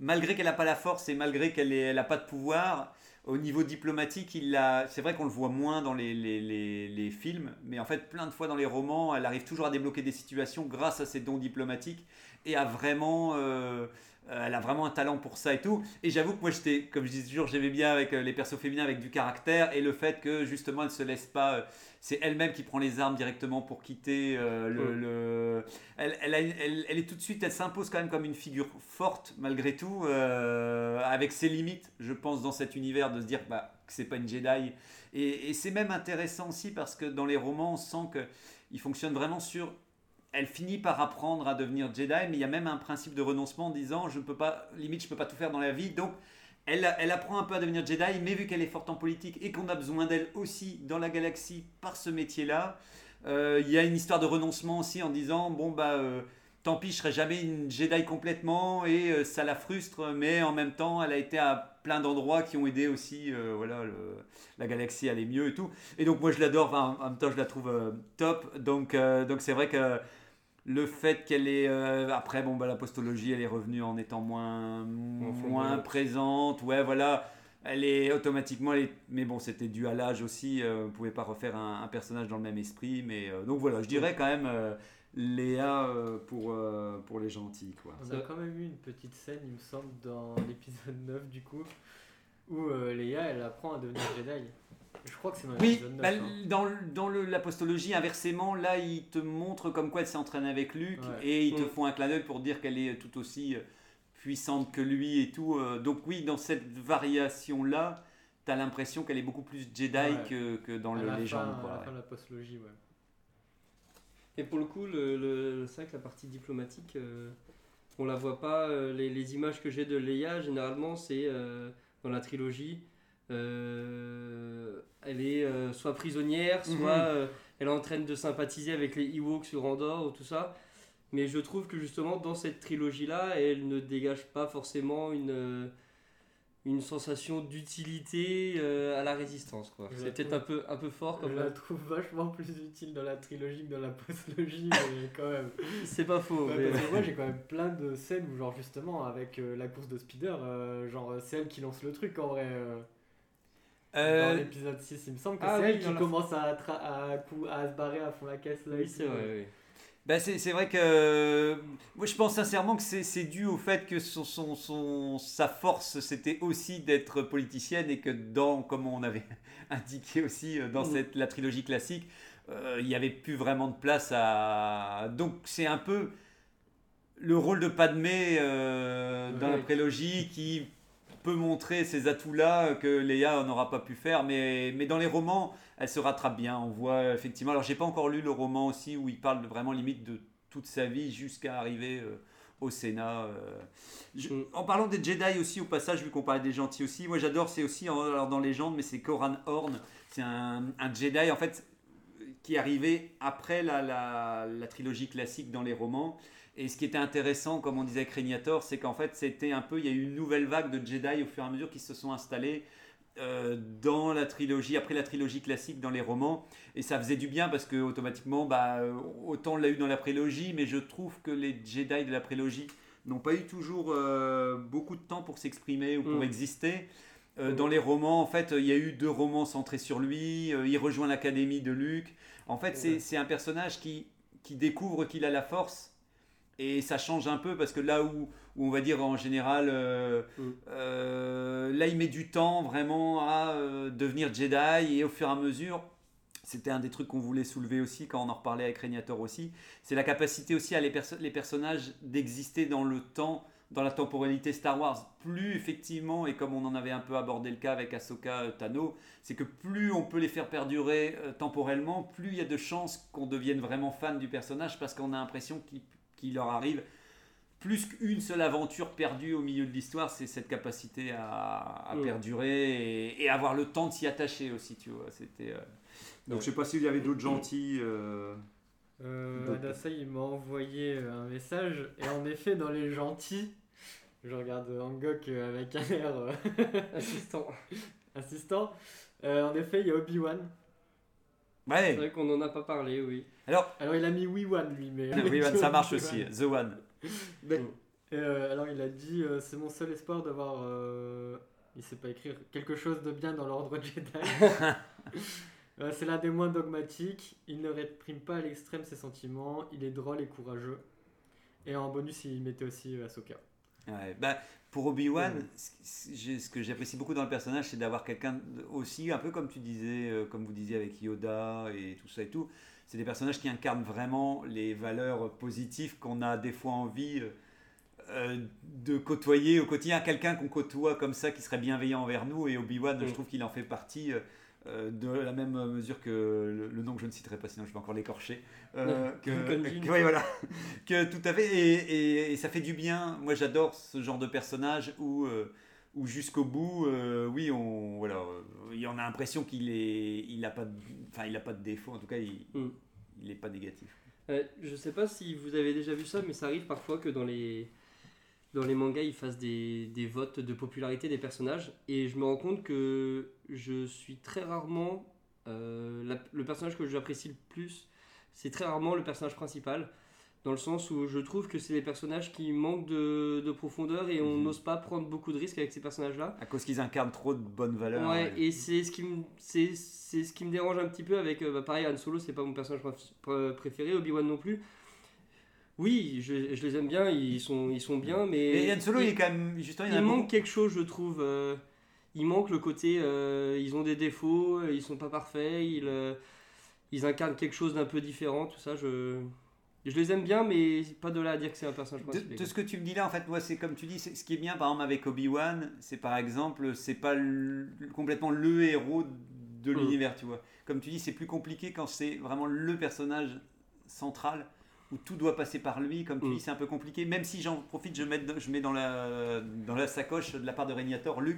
malgré qu'elle n'a pas la force et malgré qu'elle n'a pas de pouvoir, au niveau diplomatique, il a, c'est vrai qu'on le voit moins dans les, films, mais en fait, plein de fois dans les romans, elle arrive toujours à débloquer des situations grâce à ses dons diplomatiques et à vraiment. euh, euh, a un talent pour ça et tout. Et j'avoue que moi, j'étais, comme je dis toujours, j'aimais bien avec euh, les persos féminins avec du caractère et le fait que justement, elle se laisse pas. C'est elle-même qui prend les armes directement pour quitter euh, le. Elle, elle, a une- elle- elle est tout de suite, elle s'impose quand même comme une figure forte malgré tout, euh, avec ses limites, je pense, dans cet univers de se dire bah, que c'est pas une Jedi. Et, et c'est même intéressant aussi parce que dans les romans, on sent que il fonctionne vraiment sur elle finit par apprendre à devenir Jedi, mais il y a même un principe de renoncement en disant je ne peux pas, limite, je peux pas tout faire dans la vie. Donc, elle, apprend un peu à devenir Jedi, mais vu qu'elle est forte en politique et qu'on a besoin d'elle aussi dans la galaxie par ce métier-là, euh, il y a une histoire de renoncement aussi en disant bon bah euh, tant pis, je serai jamais une Jedi complètement et euh, ça la frustre, mais en même temps, elle a été à plein d'endroits qui ont aidé aussi, voilà, la galaxie aller mieux et tout. Et donc moi je l'adore, enfin, en même temps je la trouve top. Donc donc c'est vrai que le fait qu'elle est euh, après bon bah l'apostologie elle est revenue en étant moins moins présente. Ouais voilà. Elle est automatiquement, elle est- mais bon, c'était dû à l'âge aussi. euh, on pouvait pas refaire un, un personnage dans le même esprit, mais euh, donc voilà, je dirais quand même euh, Léa euh, pour euh, pour les gentils quoi. On a quand même eu une petite scène, il me semble, dans l'épisode 9 du coup, où euh, Leia elle apprend à devenir Jedi. Je crois que c'est dans Oui, l'épisode 9. bah, hein. dans, le- dans le- l'apostologie, inversement, là, ils te montrent comme quoi elle s'est entraînée avec Luke Ouais. et ils te Mm. font un clin d'œil pour dire qu'elle est tout aussi euh, puissante que lui et tout. euh, Donc, oui, dans cette variation-là, tu as l'impression qu'elle est beaucoup plus Jedi Ouais. que, que dans À le la légende. fin, quoi, à la ouais. fin de la postologie, ouais. Et pour le coup, le, le- c'est vrai que la partie diplomatique, euh, on la voit pas. euh, les, les images que j'ai de Leia, généralement, c'est euh, dans la trilogie. Euh, elle est euh, soit prisonnière, soit Mhm. euh, elle est en train de sympathiser avec les Ewoks sur Andorre ou tout ça. Mais je trouve que justement, dans cette trilogie-là, elle ne dégage pas forcément une, une sensation d'utilité à la résistance. quoi. Je C'est peut-être un peu, un peu fort Je comme la trouve vachement plus utile dans la trilogie que dans la postologie, mais quand même. C'est pas faux. Ouais, mais- parce que moi j'ai quand même plein de scènes où genre justement avec la course de speeder, euh, genre c'est elle qui lance le truc en vrai. Euh, Dans l'épisode 6 il me semble que ah c'est oui, elle qui la- commence à, tra- à, cou- à se barrer à fond la caisse là. Oui, c'est vrai. oui. Bah, c'est c'est vrai que euh, moi je pense sincèrement que c'est c'est dû au fait que son, son, son- sa force c'était aussi d'être politicienne et que dans, comme on avait indiqué aussi euh, dans Mhm. cette, la trilogie classique, euh, il n'y avait plus vraiment de place à. Donc c'est un peu le rôle de Padmé euh, dans la Ouais. prélogie qui peut montrer ces atouts-là que Léa n'aura pas pu faire, mais, mais dans les romans, elle se rattrape bien. On voit effectivement. Alors, j'ai pas encore lu le roman aussi où il parle de- vraiment limite de toute sa vie jusqu'à arriver euh, au Sénat. euh. Je- Mm. En parlant des Jedi aussi, au passage, vu qu'on parlait des gentils aussi, moi j'adore, c'est aussi alors dans Légende, mais c'est Koran Horn. C'est un, un Jedi en fait qui est arrivé après la, la, la trilogie classique dans les romans. Et ce qui était intéressant, comme on disait avec Régnator, c'est qu'en fait, c'était un peu, il y a eu une nouvelle vague de Jedi au fur et à mesure qui se sont installés euh, dans la trilogie, après la trilogie classique dans les romans. Et ça faisait du bien parce que automatiquement, bah, euh, autant on l'a eu dans la prélogie, mais je trouve que les Jedi de la prélogie n'ont pas eu toujours euh, beaucoup de temps pour s'exprimer ou pour Mm. exister. Euh, Dans les romans, en fait, il y a eu deux romans centrés sur lui. il rejoint l'académie de Luke. En fait, c'est un personnage qui, qui découvre qu'il a la force. Et ça change un peu parce que là où, où on va dire en général, euh, Mm. euh, là il met du temps vraiment à euh, devenir Jedi et au fur et à mesure, c'était un des trucs qu'on voulait soulever aussi quand on en reparlait avec Régnator aussi, c'est la capacité aussi à les, perso- les personnages d'exister dans le temps, dans la temporalité Star Wars. Plus effectivement, et comme on en avait un peu abordé le cas avec Ahsoka Tano, c'est que plus on peut les faire perdurer temporellement, plus il y a de chances qu'on devienne vraiment fan du personnage parce qu'on a l'impression qu'il qu'il leur arrive plus qu'une seule aventure perdue au milieu de l'histoire, c'est cette capacité à, à perdurer et, et avoir le temps de s'y attacher aussi, tu vois. C'était. euh, Donc je sais pas s'il y avait d'autres gentils. euh, Euh, Adassa, il m'a envoyé euh, un message, et en effet, dans les gentils, je regarde Angok euh, avec un air euh, Assistant. insistant. Euh, en effet, il y a Obi-Wan. C'est Ouais. vrai qu'on n'en a pas parlé, oui. Alors, Alors, il a mis Wee-Wan, lui, mais. oui, ça marche aussi. The One. Euh, alors, il a dit euh, C'est mon seul espoir d'avoir. euh, Il sait pas écrire quelque chose de bien dans l'ordre Jedi. Euh, c'est l'un des moins dogmatiques. Il ne réprime pas à l'extrême ses sentiments. Il est drôle et courageux. Et en bonus, il mettait aussi euh, Ahsoka. Ouais, bah, pour Obi-Wan, Mm. ce- que j'apprécie beaucoup dans le personnage, c'est d'avoir quelqu'un aussi, un peu comme tu disais, euh, comme vous disiez avec Yoda et tout ça et tout. C'est des personnages qui incarnent vraiment les valeurs positives qu'on a des fois envie euh, euh, de côtoyer au quotidien. Quelqu'un qu'on côtoie comme ça, qui serait bienveillant envers nous. Et Obi-Wan, Mm. je trouve qu'il en fait partie. Euh, de la même mesure que le, le nom que je ne citerai pas, sinon je vais encore l'écorcher. Euh, que, Gunjin. que- ouais, voilà. que tout à fait. Et, et- et ça fait du bien. Moi, j'adore ce genre de personnage où, euh, où jusqu'au bout, euh, oui, on, voilà, il en a l'impression qu'il est, il a pas, de, enfin, il a pas de défaut. En tout cas, il, Mm. il est pas négatif. Je sais pas si vous avez déjà vu ça, mais ça arrive parfois que dans les, dans les mangas, ils fassent des, des votes de popularité des personnages. Et je me rends compte que je suis très rarement. euh, la- le personnage que j'apprécie le plus, c'est très rarement le personnage principal. Dans le sens où je trouve que c'est les personnages qui manquent de, de profondeur et on Mhm. n'ose pas prendre beaucoup de risques avec ces personnages-là. À cause qu'ils incarnent trop de bonnes valeurs. Ouais, et c'est ce qui me c'est ce qui me dérange un petit peu avec euh, bah, pareil Han Solo, c'est pas mon personnage préf- pr- préféré, Obi-Wan non plus. Oui, je, je les aime bien, ils sont ils sont bien mais Et Han Solo, il, il, est quand même justement. Il, manque beaucoup- quelque chose, je trouve euh, il manque le côté euh, ils ont des défauts, ils sont pas parfaits, ils euh, ils incarnent quelque chose d'un peu différent, tout ça je je les aime bien mais pas de là à dire que c'est un personnage principal. de ce que tu me dis là, en fait, moi, c'est comme tu dis, ce qui est bien, par exemple, avec Obi-Wan, c'est par exemple, c'est pas le- complètement le héros de Mm. l'univers, tu vois. Comme tu dis, c'est plus compliqué quand c'est vraiment le personnage central où tout doit passer par lui. Comme tu Mm. dis, c'est un peu compliqué. Même si j'en profite, je mets, je mets dans, la, dans la sacoche de la part de Régnator. Oui.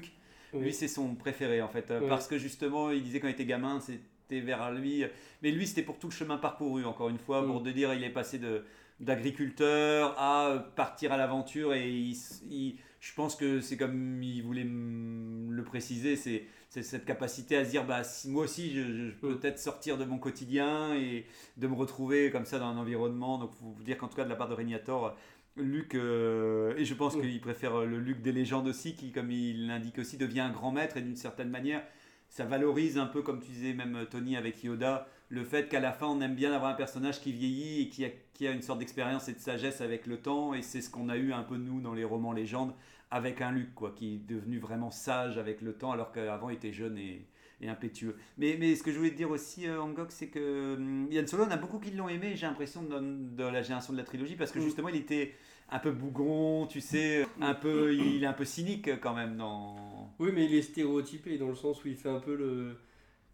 Lui, c'est son préféré, en fait. Parce que justement, il disait quand il était gamin, c'était vers lui. Mais lui, c'était pour tout le chemin parcouru, encore une fois, Mm. pour te dire, il est passé de d'agriculteur à partir à l'aventure et il s- il- je pense que c'est comme il voulait le préciser c'est cette capacité à se dire bah si moi aussi je, peux Mm. peut-être sortir de mon quotidien et de me retrouver comme ça dans un environnement donc faut vous dire qu'en tout cas de la part de Régnator Luc euh, et je pense Mm. qu'il préfère le Luc des légendes aussi qui comme il l'indique aussi devient un grand maître et d'une certaine manière ça valorise un peu comme tu disais même Tony avec Yoda le fait qu'à la fin on aime bien avoir un personnage qui vieillit et qui a, qui a une sorte d'expérience et de sagesse avec le temps et c'est ce qu'on a eu un peu nous dans les romans légendes avec un Luc quoi qui est devenu vraiment sage avec le temps alors qu'avant il était jeune et, et impétueux mais, mais ce que je voulais te dire aussi euh, Angok c'est que hum, Yann Solo on a beaucoup qui l'ont aimé j'ai l'impression dans, dans la génération de la trilogie parce que Mm. justement il était un peu bougon tu sais un peu il est un peu cynique quand même dans Oui, mais il est stéréotypé dans le sens où il fait un peu le,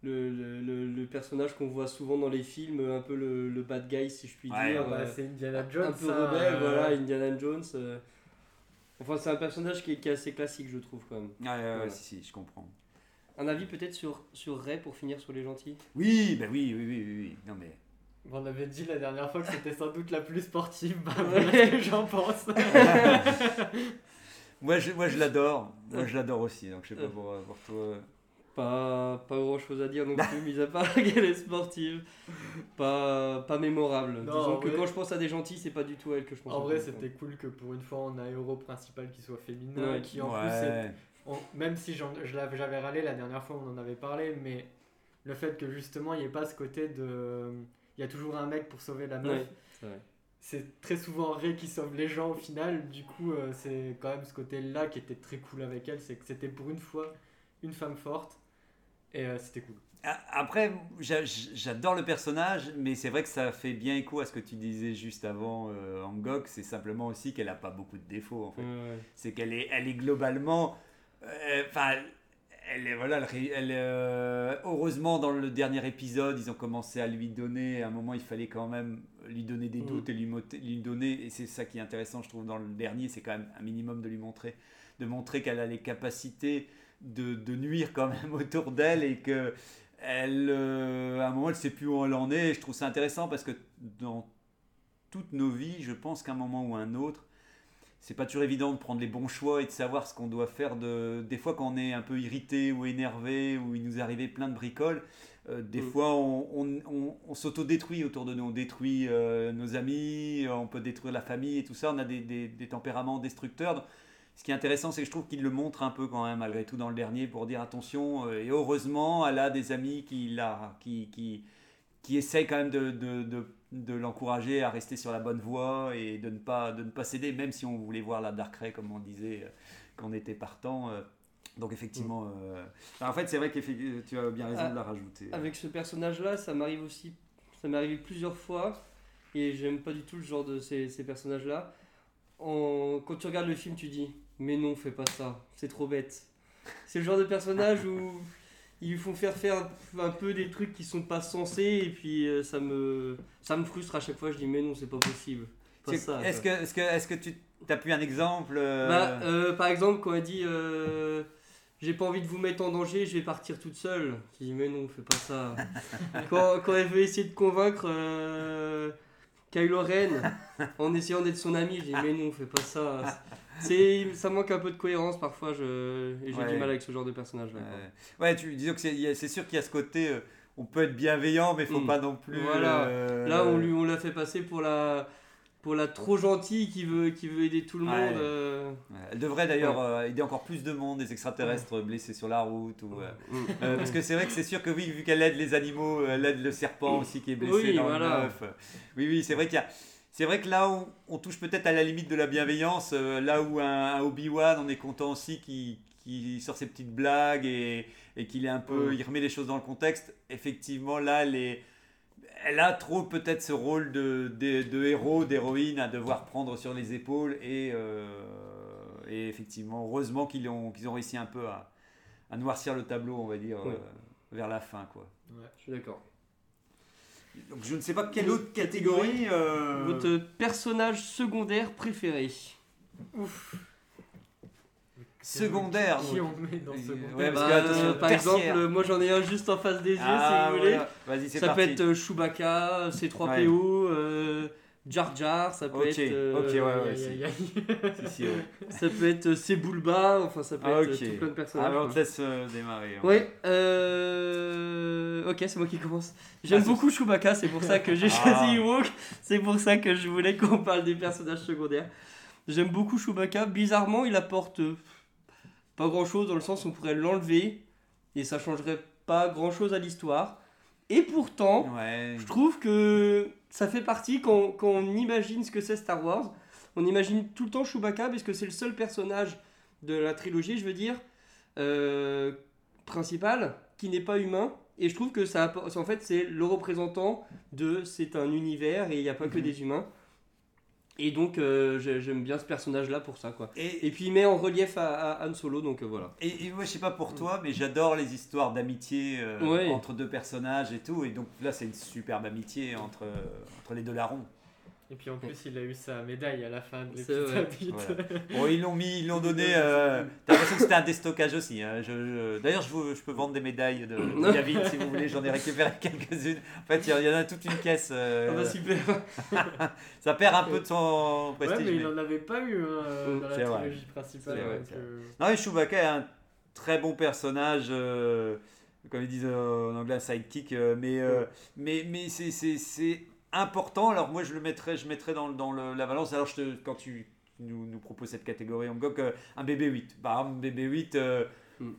le, le, le- personnage qu'on voit souvent dans les films, un peu le, le bad guy, si je puis Ouais, dire. Ah bah, euh, c'est Indiana Jones. un peu rebelle, euh, voilà, Indiana Jones. euh. Enfin, c'est un personnage qui est, qui est assez classique, je trouve, quand même. ouais, ouais, ouais, si, si je comprends Un avis peut-être sur, sur Ray pour finir sur les gentils? Oui ben oui oui oui oui, oui. non mais On avait dit la dernière fois que c'était sans doute la plus sportive. Bah, Ouais. j'en pense. Moi, je, moi, je l'adore. Moi, je l'adore aussi. Donc, je sais pas pour, pour toi. Pas, pas grand chose à dire non plus, mis à part qu'elle est sportive. Pas, pas mémorable. Non, Disons que vrai- quand je pense à des gentils, c'est pas du tout elle que je pense. En vrai, c'était cool que pour une fois, on a un héros principal qui soit féminin, Ouais. qui en plus est Ouais. on- même si j'avais râlé la dernière fois, on en avait parlé, mais le fait que justement il n'y ait pas ce côté de. Il y a toujours un mec pour sauver la meuf. Ouais. C'est très souvent Ray qui sauve les gens au final. Du coup, euh, c'est quand même ce côté-là qui était très cool avec elle. C'est que c'était pour une fois une femme forte. Et euh, c'était cool. Après, j'a- j'adore le personnage, mais c'est vrai que ça fait bien écho à ce que tu disais juste avant, euh, Angok. C'est simplement aussi qu'elle n'a pas beaucoup de défauts, en fait. Ouais, C'est qu'elle est, elle est globalement. euh, Enfin. elle est, voilà, elle, elle, euh, heureusement, dans le dernier épisode, ils ont commencé à lui donner. À un moment, il fallait quand même lui donner des doutes et lui, lui donner. Et c'est ça qui est intéressant, je trouve, dans le dernier, c'est quand même un minimum de lui montrer, de montrer qu'elle a les capacités de, de nuire quand même autour d'elle et que elle, euh, à un moment, elle sait plus où elle en est. Et je trouve ça intéressant parce que dans toutes nos vies, je pense qu'à un moment ou un autre, c'est pas toujours évident de prendre les bons choix et de savoir ce qu'on doit faire. De... Des fois, quand on est un peu irrité ou énervé, ou il nous arrivé plein de bricoles, euh, des Mm. fois on, on, on- on s'auto-détruit autour de nous. On détruit euh, nos amis, on peut détruire la famille et tout ça. On a des, des- des tempéraments destructeurs. Ce qui est intéressant, c'est que je trouve qu'il le montre un peu quand même, malgré tout, dans le dernier, pour dire attention. euh, et heureusement, elle a des amis qui, la, qui, qui, qui essayent quand même de, de, de, de l'encourager à rester sur la bonne voie et de ne pas, de ne pas céder, même si on voulait voir la Dark Ray, comme on disait, euh, qu'on était partant. euh. donc effectivement, euh, en fait, c'est vrai que tu as bien raison Ah, de la rajouter. Avec ce personnage-là, ça m'arrive aussi. Ça m'est arrivé plusieurs fois. Et j'aime pas du tout le genre de ces, ces personnages-là. Quand tu regardes le film, tu dis Mais non, fais pas ça. C'est trop bête. C'est le genre de personnage où ils lui font faire faire un peu des trucs qui sont pas censés. Et puis euh, ça, me, ça me frustre à chaque fois. Je dis Mais non, c'est pas possible. Pas. Est-ce que, est-ce que, est-ce que tu as pu un exemple euh, Bah, euh, par exemple, quand elle dit J'ai pas envie de vous mettre en danger, je vais partir toute seule. Je dis Mais non, fais pas ça. quand, quand elle veut essayer de convaincre Kylo Ren en essayant d'être son ami, je dis Mais non, fais pas ça. Ça manque un peu de cohérence parfois, je, et j'ai Ouais. du mal avec ce genre de personnage là. Euh, ouais, tu disons que c'est, sûr qu'il y a ce côté, euh, on peut être bienveillant, mais il faut Mm. pas non plus. Voilà. euh, Là, on, lui, on l'a fait passer pour la, pour la trop gentille qui veut, qui veut aider tout le Ouais. monde. euh. Elle devrait d'ailleurs aider encore plus de monde, des extraterrestres blessés sur la route. Ou, euh, Mm. euh, parce que c'est vrai que c'est sûr que oui, vu qu'elle aide les animaux, elle aide le serpent aussi qui est blessé Oui, dans voilà. le neuf. Oui, oui, c'est vrai qu'il y a. C'est vrai que là, on, on touche peut-être à la limite de la bienveillance, euh, là où un, un Obi-Wan, on est content aussi qu'il qu'il sort ses petites blagues et, et qu'il est un peu, Mm. il remet les choses dans le contexte. Effectivement, là, elle, est- elle a trop peut-être ce rôle de, de, de héros, d'héroïne à devoir prendre sur les épaules et, euh, et effectivement, heureusement qu'ils ont, qu'ils ont réussi un peu à, à noircir le tableau, on va dire, Ouais. euh, vers la fin, quoi. Je suis d'accord. Donc je ne sais pas quelle autre catégorie. euh, Votre personnage secondaire préféré secondaire. Qui on met dans secondaire ouais, parce Bah, que, attention, euh, par tertiaire. exemple, moi j'en ai un juste en face des yeux Ah, si vous voulez. voilà. Vas-y, c'est Ça parti. peut être euh, Chewbacca, C3PO, euh, Jar Jar, ça peut être. euh, ok, ouais, ouais. Si, si. Ça peut être Sebulba, enfin ça peut Ah, être tout plein de Ah, personnages. bah, on quoi. te laisse euh, démarrer. Ouais, euh... ok, c'est moi qui commence. J'aime Ah, beaucoup Chewbacca, c'est pour ça que j'ai Ah. choisi Ewok. C'est pour ça que je voulais qu'on parle des personnages secondaires. J'aime beaucoup Chewbacca. Bizarrement, il apporte euh, pas grand chose dans le sens où on pourrait l'enlever et ça changerait pas grand chose à l'histoire. Et pourtant, Ouais. je trouve que ça fait partie quand, quand on imagine ce que c'est Star Wars. On imagine tout le temps Chewbacca parce que c'est le seul personnage de la trilogie, je veux dire, euh, principal qui n'est pas humain. Et je trouve que ça, en fait, c'est le représentant de c'est un univers et il n'y a pas que Mhm. des humains. Et donc, euh, j'ai- j'aime bien ce personnage-là pour ça, quoi. Et, Et puis, il met en relief à, à Han Solo, donc euh, voilà. et, et moi, je sais pas pour toi, mais j'adore les histoires d'amitié euh, Ouais. entre deux personnages et tout. Et donc là, c'est une superbe amitié entre, entre les deux larrons. Et puis en plus, il a eu sa médaille à la fin de l'épisode. Voilà. Bon, ils l'ont mis, ils l'ont donné. euh, T'as l'impression que c'était un déstockage aussi. hein. Je, je- D'ailleurs, je, je peux vendre des médailles de, de David si vous voulez. J'en ai récupéré quelques-unes. En fait, il y en- a toute une caisse. euh, Ah bah super ça perd un peu de son Ouais, prestige. mais il mais- en avait pas eu hein, euh, dans C'est la vrai. trilogie principale. C'est vrai, donc, c'est vrai. euh, Non, et Chewbacca est un très bon personnage, euh, comme ils disent euh, en anglais, un sidekick, euh, mais, euh, mais, mais c'est important. Alors moi, je le mettrais, je mettrais dans, dans le- la balance. Alors je te, quand tu, nous, nous proposes cette catégorie Angok, euh, un BB8. Par exemple, BB8, euh, Mm.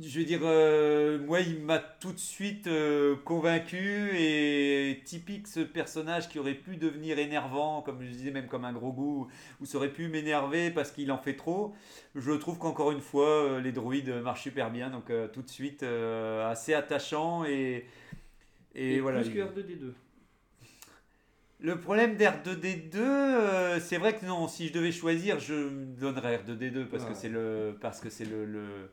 je veux dire, euh, moi, il m'a tout de suite euh, convaincu et typique ce personnage qui aurait pu devenir énervant, comme je disais, même comme un gros goût, ou ça aurait pu m'énerver parce qu'il en fait trop. Je trouve qu'encore une fois, les droïdes marchent super bien, donc tout de suite assez attachant et. Et, Et, voilà. plus que R2D2. Le problème d'R2D2, euh, c'est vrai que non, si je devais choisir, je donnerais R2D2 parce que c'est le parce que c'est le, le-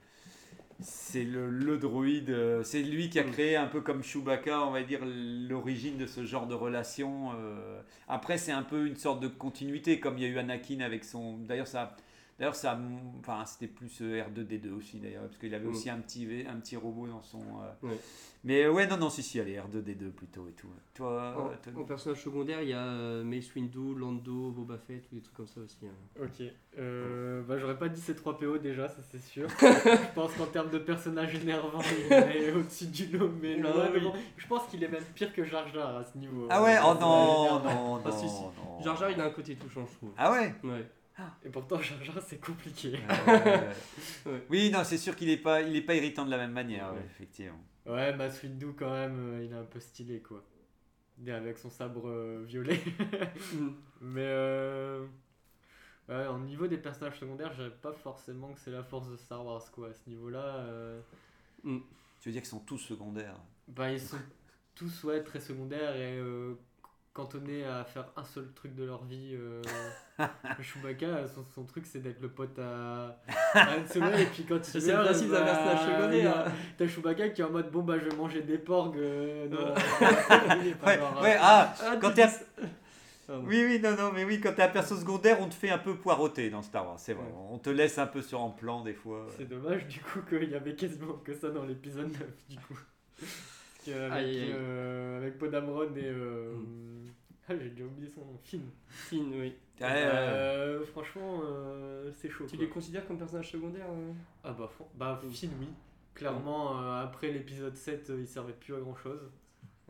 c'est le, le droïde, euh, c'est lui qui a Mm. créé un peu comme Chewbacca, on va dire l'origine de ce genre de relation. euh. Après, c'est un peu une sorte de continuité, comme il y a eu Anakin avec son. D'ailleurs, ça, d'ailleurs, ça, enfin, c'était plus euh, R2D2 aussi d'ailleurs, parce qu'il avait Mm. aussi un petit V- un petit robot dans son. euh, Ouais. Mais euh, ouais, non, non, si, si, allez, R2D2 plutôt et tout. Toi, En, personnage secondaire, il y a euh, Mace Windu, Lando, Boba Fett, ou des trucs comme ça aussi. hein. Ok. Euh, bah, j'aurais pas dit ces 3 PO déjà, ça c'est sûr. je pense qu'en termes de personnages énervants, il est au-dessus du lot, mais Non, loin oui. devant. Je pense qu'il est même pire que Jar Jar à ce niveau. Ah ouais, Euh, oh personnage non, énervant. non, Ah, non, non. Jar Jar, il a un côté touchant, je trouve. Ah ouais? Ouais. Et pourtant, Jar c'est compliqué. Euh, Ouais. Oui, non, c'est sûr qu'il est pas, il est pas irritant de la même manière, ouais, Ouais. effectivement. Ouais, Mace Windu quand même, euh, il est un peu stylé quoi. Est avec son sabre euh, violet. Mm. Mais euh... ouais, au niveau des personnages secondaires, je dirais pas forcément que c'est la force de Star Wars quoi. À ce niveau-là, euh, Tu veux dire qu'ils sont tous secondaires? Bah, ils sont tous ouais, très secondaires et euh, cantonnés à faire un seul truc de leur vie. Euh... Chewbacca, son, son truc c'est d'être le pote à, à Han Solo et puis quand il C'est le principe d'un personnage secondaire. a- T'as Chewbacca qui est en mode bon bah je vais manger des porgs euh, dans- Ouais, ouais, ah, Ah, quand tu t'es un- dis- Pardon. oui, oui, non, non, mais oui, quand t'es un perso secondaire, on te fait un peu poireauter dans Star Wars, c'est vrai. Ouais. On te laisse un peu sur en plan des fois. C'est dommage du coup qu'il y avait quasiment que ça dans l'épisode 9 du coup. Que avec, Aïe, aïe, euh, avec Podamron et. euh, Mm. Ah j'ai déjà oublié son nom, Finn. Finn, oui. Euh, franchement, euh, c'est chaud. Tu quoi. les considères comme personnages secondaires euh? Ah bah, bah Mm. Finn oui. Clairement, euh, après l'épisode 7, euh, il servait plus à grand chose.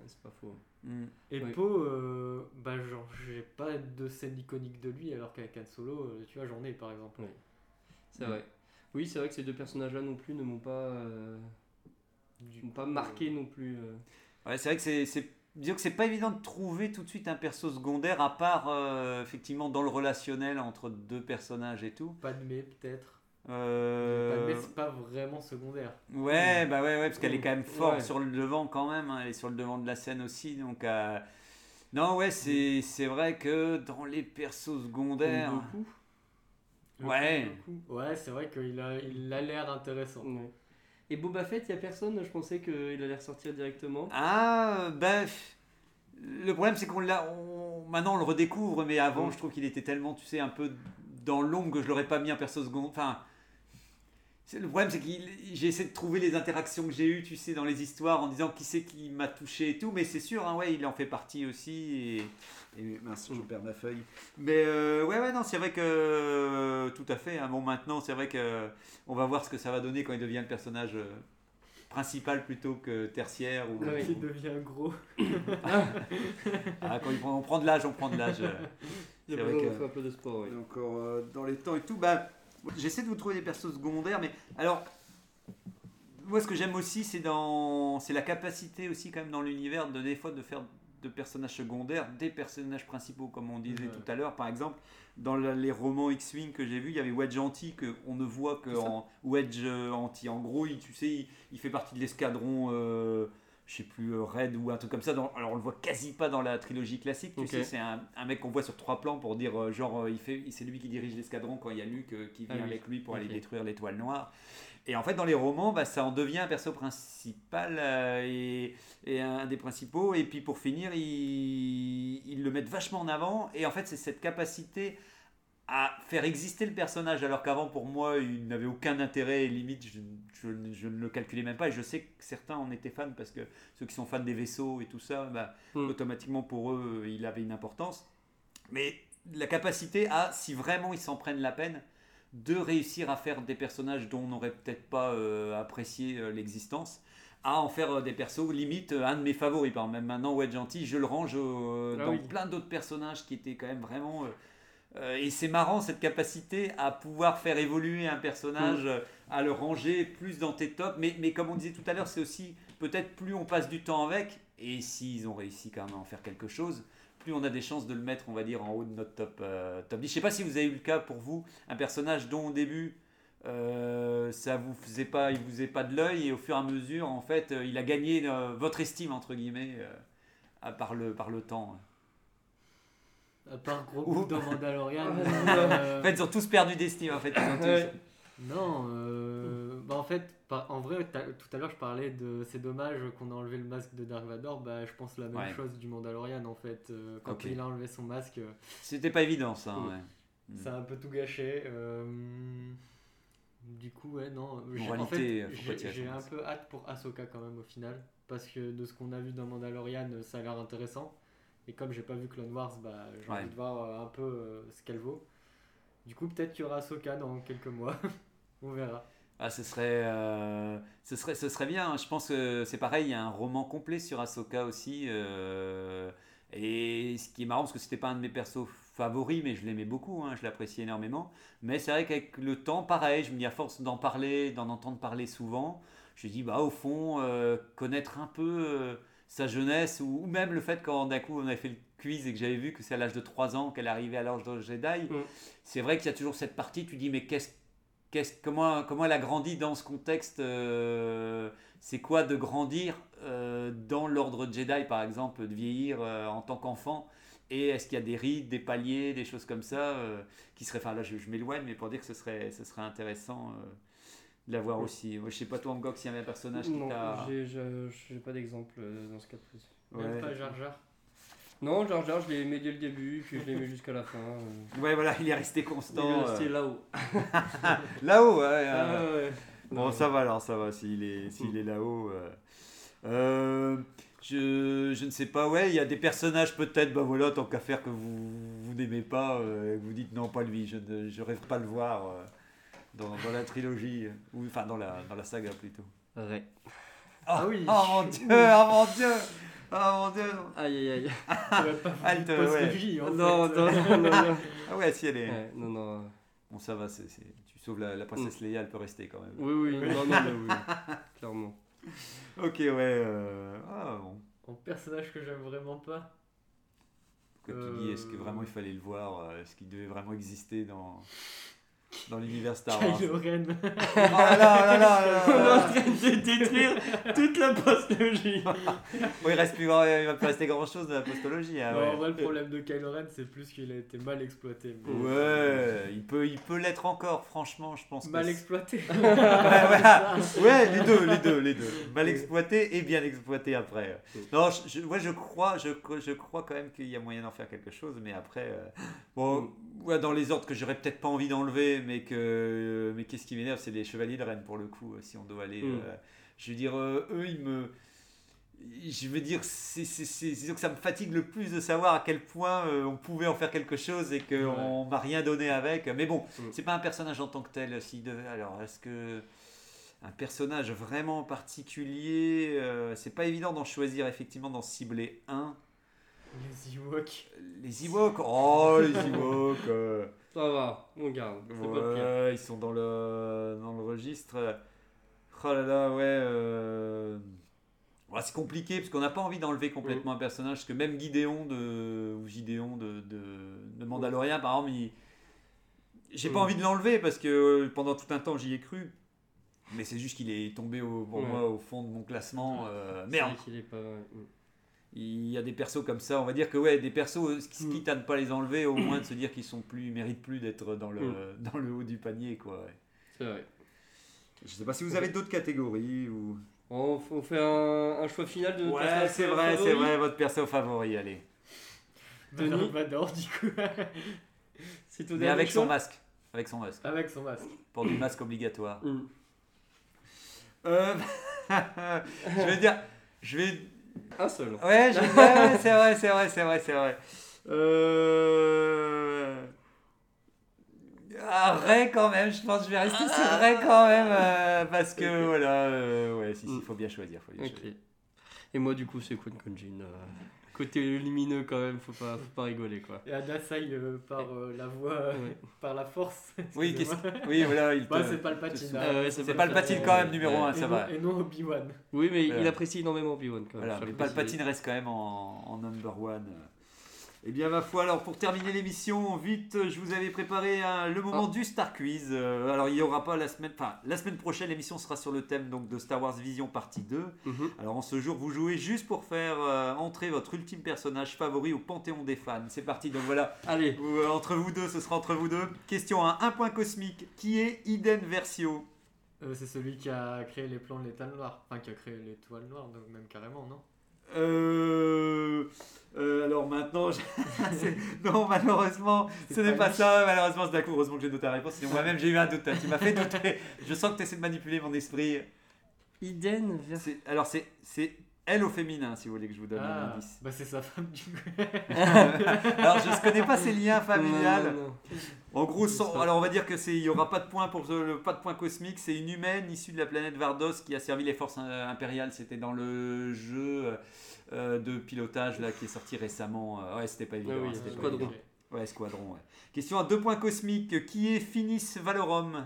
C'est pas faux. Mm. Et Oui. Poe, euh, bah genre j'ai pas de scène iconique de lui alors qu'avec Han Solo, euh, tu vois j'en ai par exemple. Ouais. C'est vrai. Oui, c'est vrai que ces deux personnages-là non plus ne m'ont pas, euh, Du pas marqué euh, non plus. euh. Ouais, c'est vrai que c'est, c'est, disons que c'est pas évident de trouver tout de suite un perso secondaire, à part euh, effectivement dans le relationnel entre deux personnages et tout. Padmé peut-être. Euh, Padmé c'est pas vraiment secondaire. Ouais, bah ouais, ouais, parce qu'elle est quand même forte Ouais. sur le devant quand même, hein, elle est sur le devant de la scène aussi, donc... euh, Non, ouais, c'est, c'est vrai que dans les persos secondaires... Goku. Ouais. Ouais, c'est vrai qu'il a il a l'air intéressant. Et Boba Fett, il y a personne, je pensais qu'il allait ressortir directement. Ah, ben... Le problème, c'est qu'on l'a... on- Maintenant, on le redécouvre, mais avant, Mm. je trouve qu'il était tellement, tu sais, un peu dans l'ombre que je l'aurais pas mis en perso secondaire. Enfin... c'est- Le problème, c'est que j'ai essayé de trouver les interactions que j'ai eues, tu sais, dans les histoires, en disant qui c'est qui m'a touché et tout, mais c'est sûr, hein, ouais, il en fait partie aussi. Et, et mince, je perds ma feuille. Mais euh, ouais, ouais, non, c'est vrai que euh, tout à fait. hein. Bon, maintenant, c'est vrai que euh, on va voir ce que ça va donner quand il devient le personnage euh, principal plutôt que tertiaire. Ou, Ouais. Il devient gros. Ah, quand il prend- on prend de l'âge, on prend de l'âge. euh. Il y a vrai besoin que- de faire un peu de sport, oui. Encore euh, dans les temps et tout. Bah, j'essaie de vous trouver des persos secondaires, mais alors, moi, ce que j'aime aussi, c'est dans, c'est la capacité aussi quand même dans l'univers de des fois de faire de personnages secondaires des personnages principaux, comme on disait Ouais. tout à l'heure. Par exemple, dans le- les romans X-wing que j'ai vus, il y avait Wedge Anti que on ne voit que en Wedge euh, Anti. En gros, il, tu sais, il, il fait partie de l'escadron. euh, je sais plus, euh, Red ou un truc comme ça. Dans- alors on le voit quasi pas dans la trilogie classique. Tu sais, c'est un, un mec qu'on voit sur trois plans pour dire, euh, genre, euh, il fait, c'est lui qui dirige l'escadron quand il y a Luke euh, qui vient Ah oui. avec lui pour aller détruire l'étoile noire. Et en fait, dans les romans, bah, ça en devient un perso principal euh, et, et un des principaux. Et puis pour finir, ils, ils le mettent vachement en avant. Et en fait, c'est cette capacité à faire exister le personnage, alors qu'avant, pour moi, il n'avait aucun intérêt. Et limite, je, je- je ne le calculais même pas. Et je sais que certains en étaient fans parce que ceux qui sont fans des vaisseaux et tout ça, bah, Hmm. automatiquement pour eux, il avait une importance. Mais la capacité à, si vraiment ils s'en prennent la peine, de réussir à faire des personnages dont on n'aurait peut-être pas euh, apprécié euh, l'existence, à en faire euh, des persos, limite un de mes favoris. Par même maintenant, Wedge Gentil, je le range euh, Ah dans oui. plein d'autres personnages qui étaient quand même vraiment. Euh, et c'est marrant cette capacité à pouvoir faire évoluer un personnage, à le ranger plus dans tes tops. Mais, mais comme on disait tout à l'heure, c'est aussi peut-être plus on passe du temps avec, et s'ils ont réussi quand même à en faire quelque chose, plus on a des chances de le mettre, on va dire, en haut de notre top, euh, top 10. Je sais pas si vous avez eu le cas pour vous, un personnage dont au début euh, ça vous faisait pas, il vous faisait pas de l'œil, et au fur et à mesure, en fait, euh, il a gagné votre estime, entre guillemets, par, le, par le temps. À part gros Ou- coup dans Mandalorian. Euh, En fait, ils ont tous perdu d'estime, en fait. Tous-. Non, euh, bah en fait, en vrai, tout à l'heure je parlais de c'est dommage qu'on a enlevé le masque de Dark Vador, bah je pense la même Ouais. chose du Mandalorian en fait. euh, quand il a enlevé son masque, euh, C'était pas évident, ça. Mm. ouais. Ça a un peu tout gâché. euh, du coup, ouais, non. j'ai- en fait, un peu hâte pour Ahsoka quand même au final, parce que de ce qu'on a vu dans Mandalorian, ça a l'air intéressant. Et comme j'ai pas vu Clone Wars, bah j'ai Ouais. envie de voir euh, un peu euh, ce qu'elle vaut. Du coup, peut-être qu'il y aura Ahsoka dans quelques mois. On verra. Ah, ce serait, euh, ce serait, ce serait bien. Je pense que c'est pareil. Il y a un roman complet sur Ahsoka aussi. euh, et ce qui est marrant, parce que c'était pas un de mes persos favoris, mais je l'aimais beaucoup. hein, je l'appréciais énormément. Mais c'est vrai qu'avec le temps, pareil, je me dis à force d'en parler, d'en entendre parler souvent, je me dis bah au fond euh, connaître un peu sa jeunesse ou, même le fait quand d'un coup on avait fait le quiz et que j'avais vu que c'est à l'âge de 3 ans qu'elle arrivait à l'âge de Jedi. Mm. C'est vrai qu'il y a toujours cette partie. Tu dis mais qu'est-ce Qu'est-ce- comment, comment elle a grandi dans ce contexte euh, C'est quoi de grandir euh, dans l'ordre Jedi, par exemple, de vieillir euh, en tant qu'enfant? Et est-ce qu'il y a des rides, des paliers, des choses comme ça qui seraient. Enfin, là, je, je m'éloigne, mais pour dire que ce serait, ce serait intéressant de l'avoir aussi. Moi, je sais pas, toi, Angok, s'il y avait un personnage qui Non, t'a. j'ai je- j'ai pas d'exemple euh, dans ce cas précis. Même Ouais. pas Jar Jar. Non, Jar Jar, je l'ai aimé dès le début, puis je l'ai aimé jusqu'à la fin. euh. Ouais, voilà, il est resté Il constant. est resté euh, là-haut. Là-haut, ouais. Ah, ouais. Bon, Non. ça va alors, ça va, s'il est, s'il est là-haut. euh. Euh, je, je ne sais pas, ouais, il y a des personnages peut-être, bah voilà, tant qu'à faire que vous, vous n'aimez pas, euh, vous dites non, pas lui, je ne je rêve pas de le voir euh, dans, dans la trilogie, ou enfin dans la, dans la saga plutôt. Ouais. Ah oui. Oh mon dieu, oh mon dieu, oh mon dieu. Aïe aïe aïe. Tu vas pas Elle te- post ouais. vie, en Non, fait. non, non, non, non. Ah ouais, si elle est. Ouais, non, non. Bon, ça va, c'est, c'est- tu sauves la, la princesse Leia, elle peut rester quand même. Oui, oui, non, non, mais oui. Clairement. Ok, ouais. euh, Ah bon. En personnage que j'aime vraiment pas. Que tu dis, est-ce que Euh. vraiment il fallait le voir euh, Est-ce qu'il devait vraiment exister dans, dans l'univers Star Wars Kylo Ren. Oh là là, là là, là On est en train de détruire toute la postologie. Bon, il reste plus, grand- il va plus rester grand chose de la postologie. hein, Non, ouais. En vrai, le problème de Kylo Ren, c'est plus qu'il a été mal exploité. mais- Ouais, il peut, il peut l'être encore, franchement, je pense. Mal exploité. Ouais, les deux, les deux, les deux. Mal exploité et bien exploité après. Non, je, je, ouais, je crois, je, je crois quand même qu'il y a moyen d'en faire quelque chose, mais après, euh, bon, ouais, dans les ordres que j'aurais peut-être pas envie d'enlever, mais que, mais qu'est-ce qui m'énerve, c'est les chevaliers de Rennes pour le coup. Si on doit aller, Mm. euh, je veux dire, euh, eux, ils me, je veux dire, c'est que ça me fatigue le plus de savoir à quel point euh, on pouvait en faire quelque chose et qu'on m'a rien donné avec. Mais bon, Mm. c'est pas un personnage en tant que tel. S'il devait, alors, est-ce que un personnage vraiment particulier, c'est pas évident d'en choisir effectivement, d'en cibler un. Les Ewoks. Les Ewoks, oh les Ewoks, Ça va, on garde. C'est pas pire. ouais, ils sont dans le dans le registre. Oh là là, ouais. euh, ouais, c'est compliqué parce qu'on n'a pas envie d'enlever complètement un personnage parce que même Gideon de ou Gideon de, de, de Mandalorian par exemple, il- j'ai pas envie de l'enlever parce que euh, pendant tout un temps j'y ai cru. Mais c'est juste qu'il est tombé au, pour Ouais. moi au fond de mon classement. euh, merde, est pas. Il y a des persos comme ça, on va dire que ouais, des persos, euh, Mm. quitte à ne pas les enlever, au moins de se dire qu'ils sont plus, ils méritent plus d'être dans le, Mm. dans le haut du panier, quoi. ouais. C'est vrai. Je sais pas si vous avez d'autres catégories ou. On, on fait un, un choix final de Ouais, c'est vrai, c'est vrai, votre perso favori, allez. Denis Vador, du coup. C'est tout Mais avec son masque, avec son masque, Avec son masque. pour du masque obligatoire. Mm. Euh, je vais dire, je vais Un seul. Ouais, je- ouais, ouais, c'est vrai, c'est vrai, c'est vrai, c'est vrai. Euh... Ah, Ray quand même, je pense que je vais rester sur Ray quand même, euh, parce que voilà, euh, ouais, si, si, Mm. faut bien choisir. Faut bien Ok. choisir. Et moi, du coup, c'est Quan Konjin. Euh, côté lumineux, quand même, faut pas, faut pas rigoler, quoi. Et Adasai euh, par euh, la voix, Ouais. par la force. Oui, oui, voilà, il te- Bah, c'est pas le patine. te- hein. Ah ouais, C'est pas le patine quand même numéro 1, et, ça non, va. et non Obi-Wan. Oui, mais il apprécie énormément Obi-Wan, quand même. Voilà, faut mais le pas le préciser. patine reste quand même en, en number one. Eh bien, ma foi, alors pour terminer l'émission, vite, je vous avais préparé un- le moment Ah. du Star Quiz. Euh, alors, il y aura pas la semaine, enfin, la semaine prochaine, l'émission sera sur le thème donc de Star Wars Vision partie 2. Mhm. Alors, en ce jour, vous jouez juste pour faire euh, entrer votre ultime personnage favori au panthéon des fans. C'est parti, donc voilà, Allez, Vous, euh, entre vous deux, ce sera entre vous deux. Question 1, un point cosmique. Qui est Iden Versio? Euh, c'est celui qui a créé les plans de l'étoile noire. Enfin, qui a créé l'étoile noire, donc même carrément, non? Euh, euh, alors maintenant, je- non malheureusement, ce n'est pas ça. Malheureusement, c'est d'accord. Heureusement que j'ai noté la réponse. Sinon moi-même j'ai eu un doute. hein. Tu m'as fait douter. Je sens que tu essaies de manipuler mon esprit. Iden vers... Alors c'est c'est elle au féminin, si vous voulez que je vous donne un Ah, indice. bah c'est sa femme du coup. alors je ne connais pas ces liens familiales. Non, non, non. En gros, sans- alors on va dire que c'est, il y aura pas de point pour ce- le pas de point cosmique. C'est une humaine issue de la planète Vardos qui a servi les forces euh, impériales. C'était dans le jeu euh, de pilotage là qui est sorti récemment. Euh, Ouais, c'était pas évident. Ah oui, hein, c'était Squadron. Ouais, Squadron. ouais. Question à deux points cosmiques. Qui est Finis Valorum?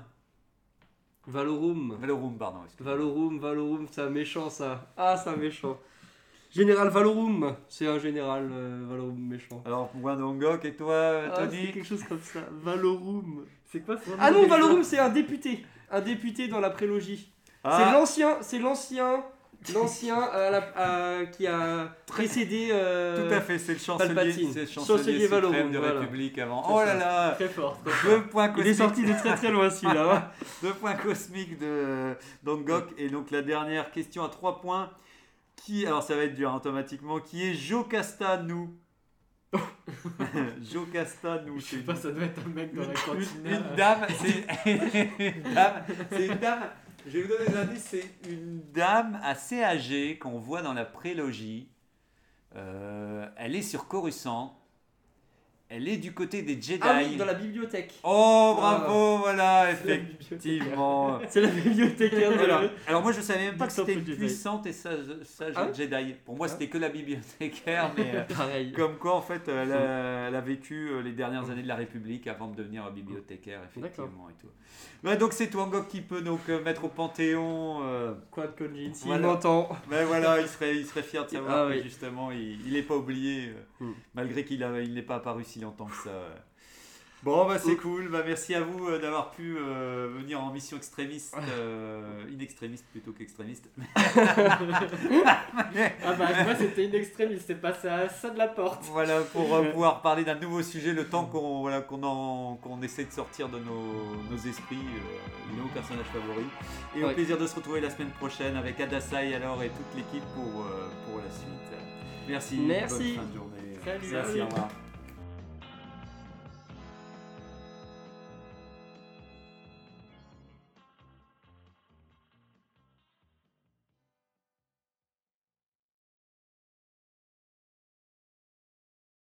Valorum. Valorum, pardon. Valorum, Valorum, c'est un méchant ça. Ah, c'est un méchant. Général Valorum, c'est un général euh, Valorum méchant. Alors pour Wandongok et toi, Ah, c'est Tony? quelque chose comme ça. Valorum. C'est quoi son Ah non, Valorum, c'est un député. Un député dans la prélogie. C'est Ah, l'ancien, c'est l'ancien, l'ancien euh, la- euh, qui a précédé. euh, Tout à fait, c'est le chancelier, Palpatine. c'est le Chancelier chancelier suprême Valorum, de voilà. République avant. C'est Oh ça. là là Très fort. très fort. Deux points Il est cosmiques. sorti de très très loin celui-là. hein. Deux points cosmiques de Dongok. Et donc la dernière question à trois points. Qui, alors ça va être dur hein, automatiquement, qui est Jocasta nous? Jocasta nous Je sais pas, ça doit être un mec dans la une, cantine. une- une dame, c'est une dame, c'est une dame, je vais vous donner des indices, c'est une dame assez âgée qu'on voit dans la prélogie. Euh, elle est sur Coruscant. Elle est du côté des Jedi. Ah oui, dans la bibliothèque. Oh bravo, voilà, la bibliothèque. effectivement. C'est la bibliothécaire de Alors, la- alors moi je savais même pas que c'était une puissante et sage, sage Ah Jedi. Pour moi c'était que la bibliothécaire, mais euh, Pareil. comme quoi en fait elle a, elle a vécu euh, les dernières années de la République avant de devenir bibliothécaire effectivement et tout. Ouais, donc c'est Twangok qui peut donc euh, mettre au Panthéon. euh, Quoi de Konjin S'il Voilà. m'entend. ben voilà, il serait, il serait fier de savoir Ah que oui. justement il, il est pas oublié euh, Hmm. malgré qu'il il n'est pas apparu si longtemps que ça. ouais. Bon bah c'est cool, bah, merci à vous euh, d'avoir pu euh, venir en mission extrémiste, euh, inextrémiste plutôt qu'extrémiste. Ah bah moi c'était une extrémiste, c'est passé à ça de la porte. Voilà, pour euh, pouvoir parler d'un nouveau sujet, le temps qu'on voilà, qu'on en- qu'on essaie de sortir de nos, nos esprits, nos personnages favoris. Et au plaisir de se retrouver la semaine prochaine avec Adasai alors et toute l'équipe pour, pour la suite. Merci. Merci. Bonne fin de journée. Salut. Merci, au revoir.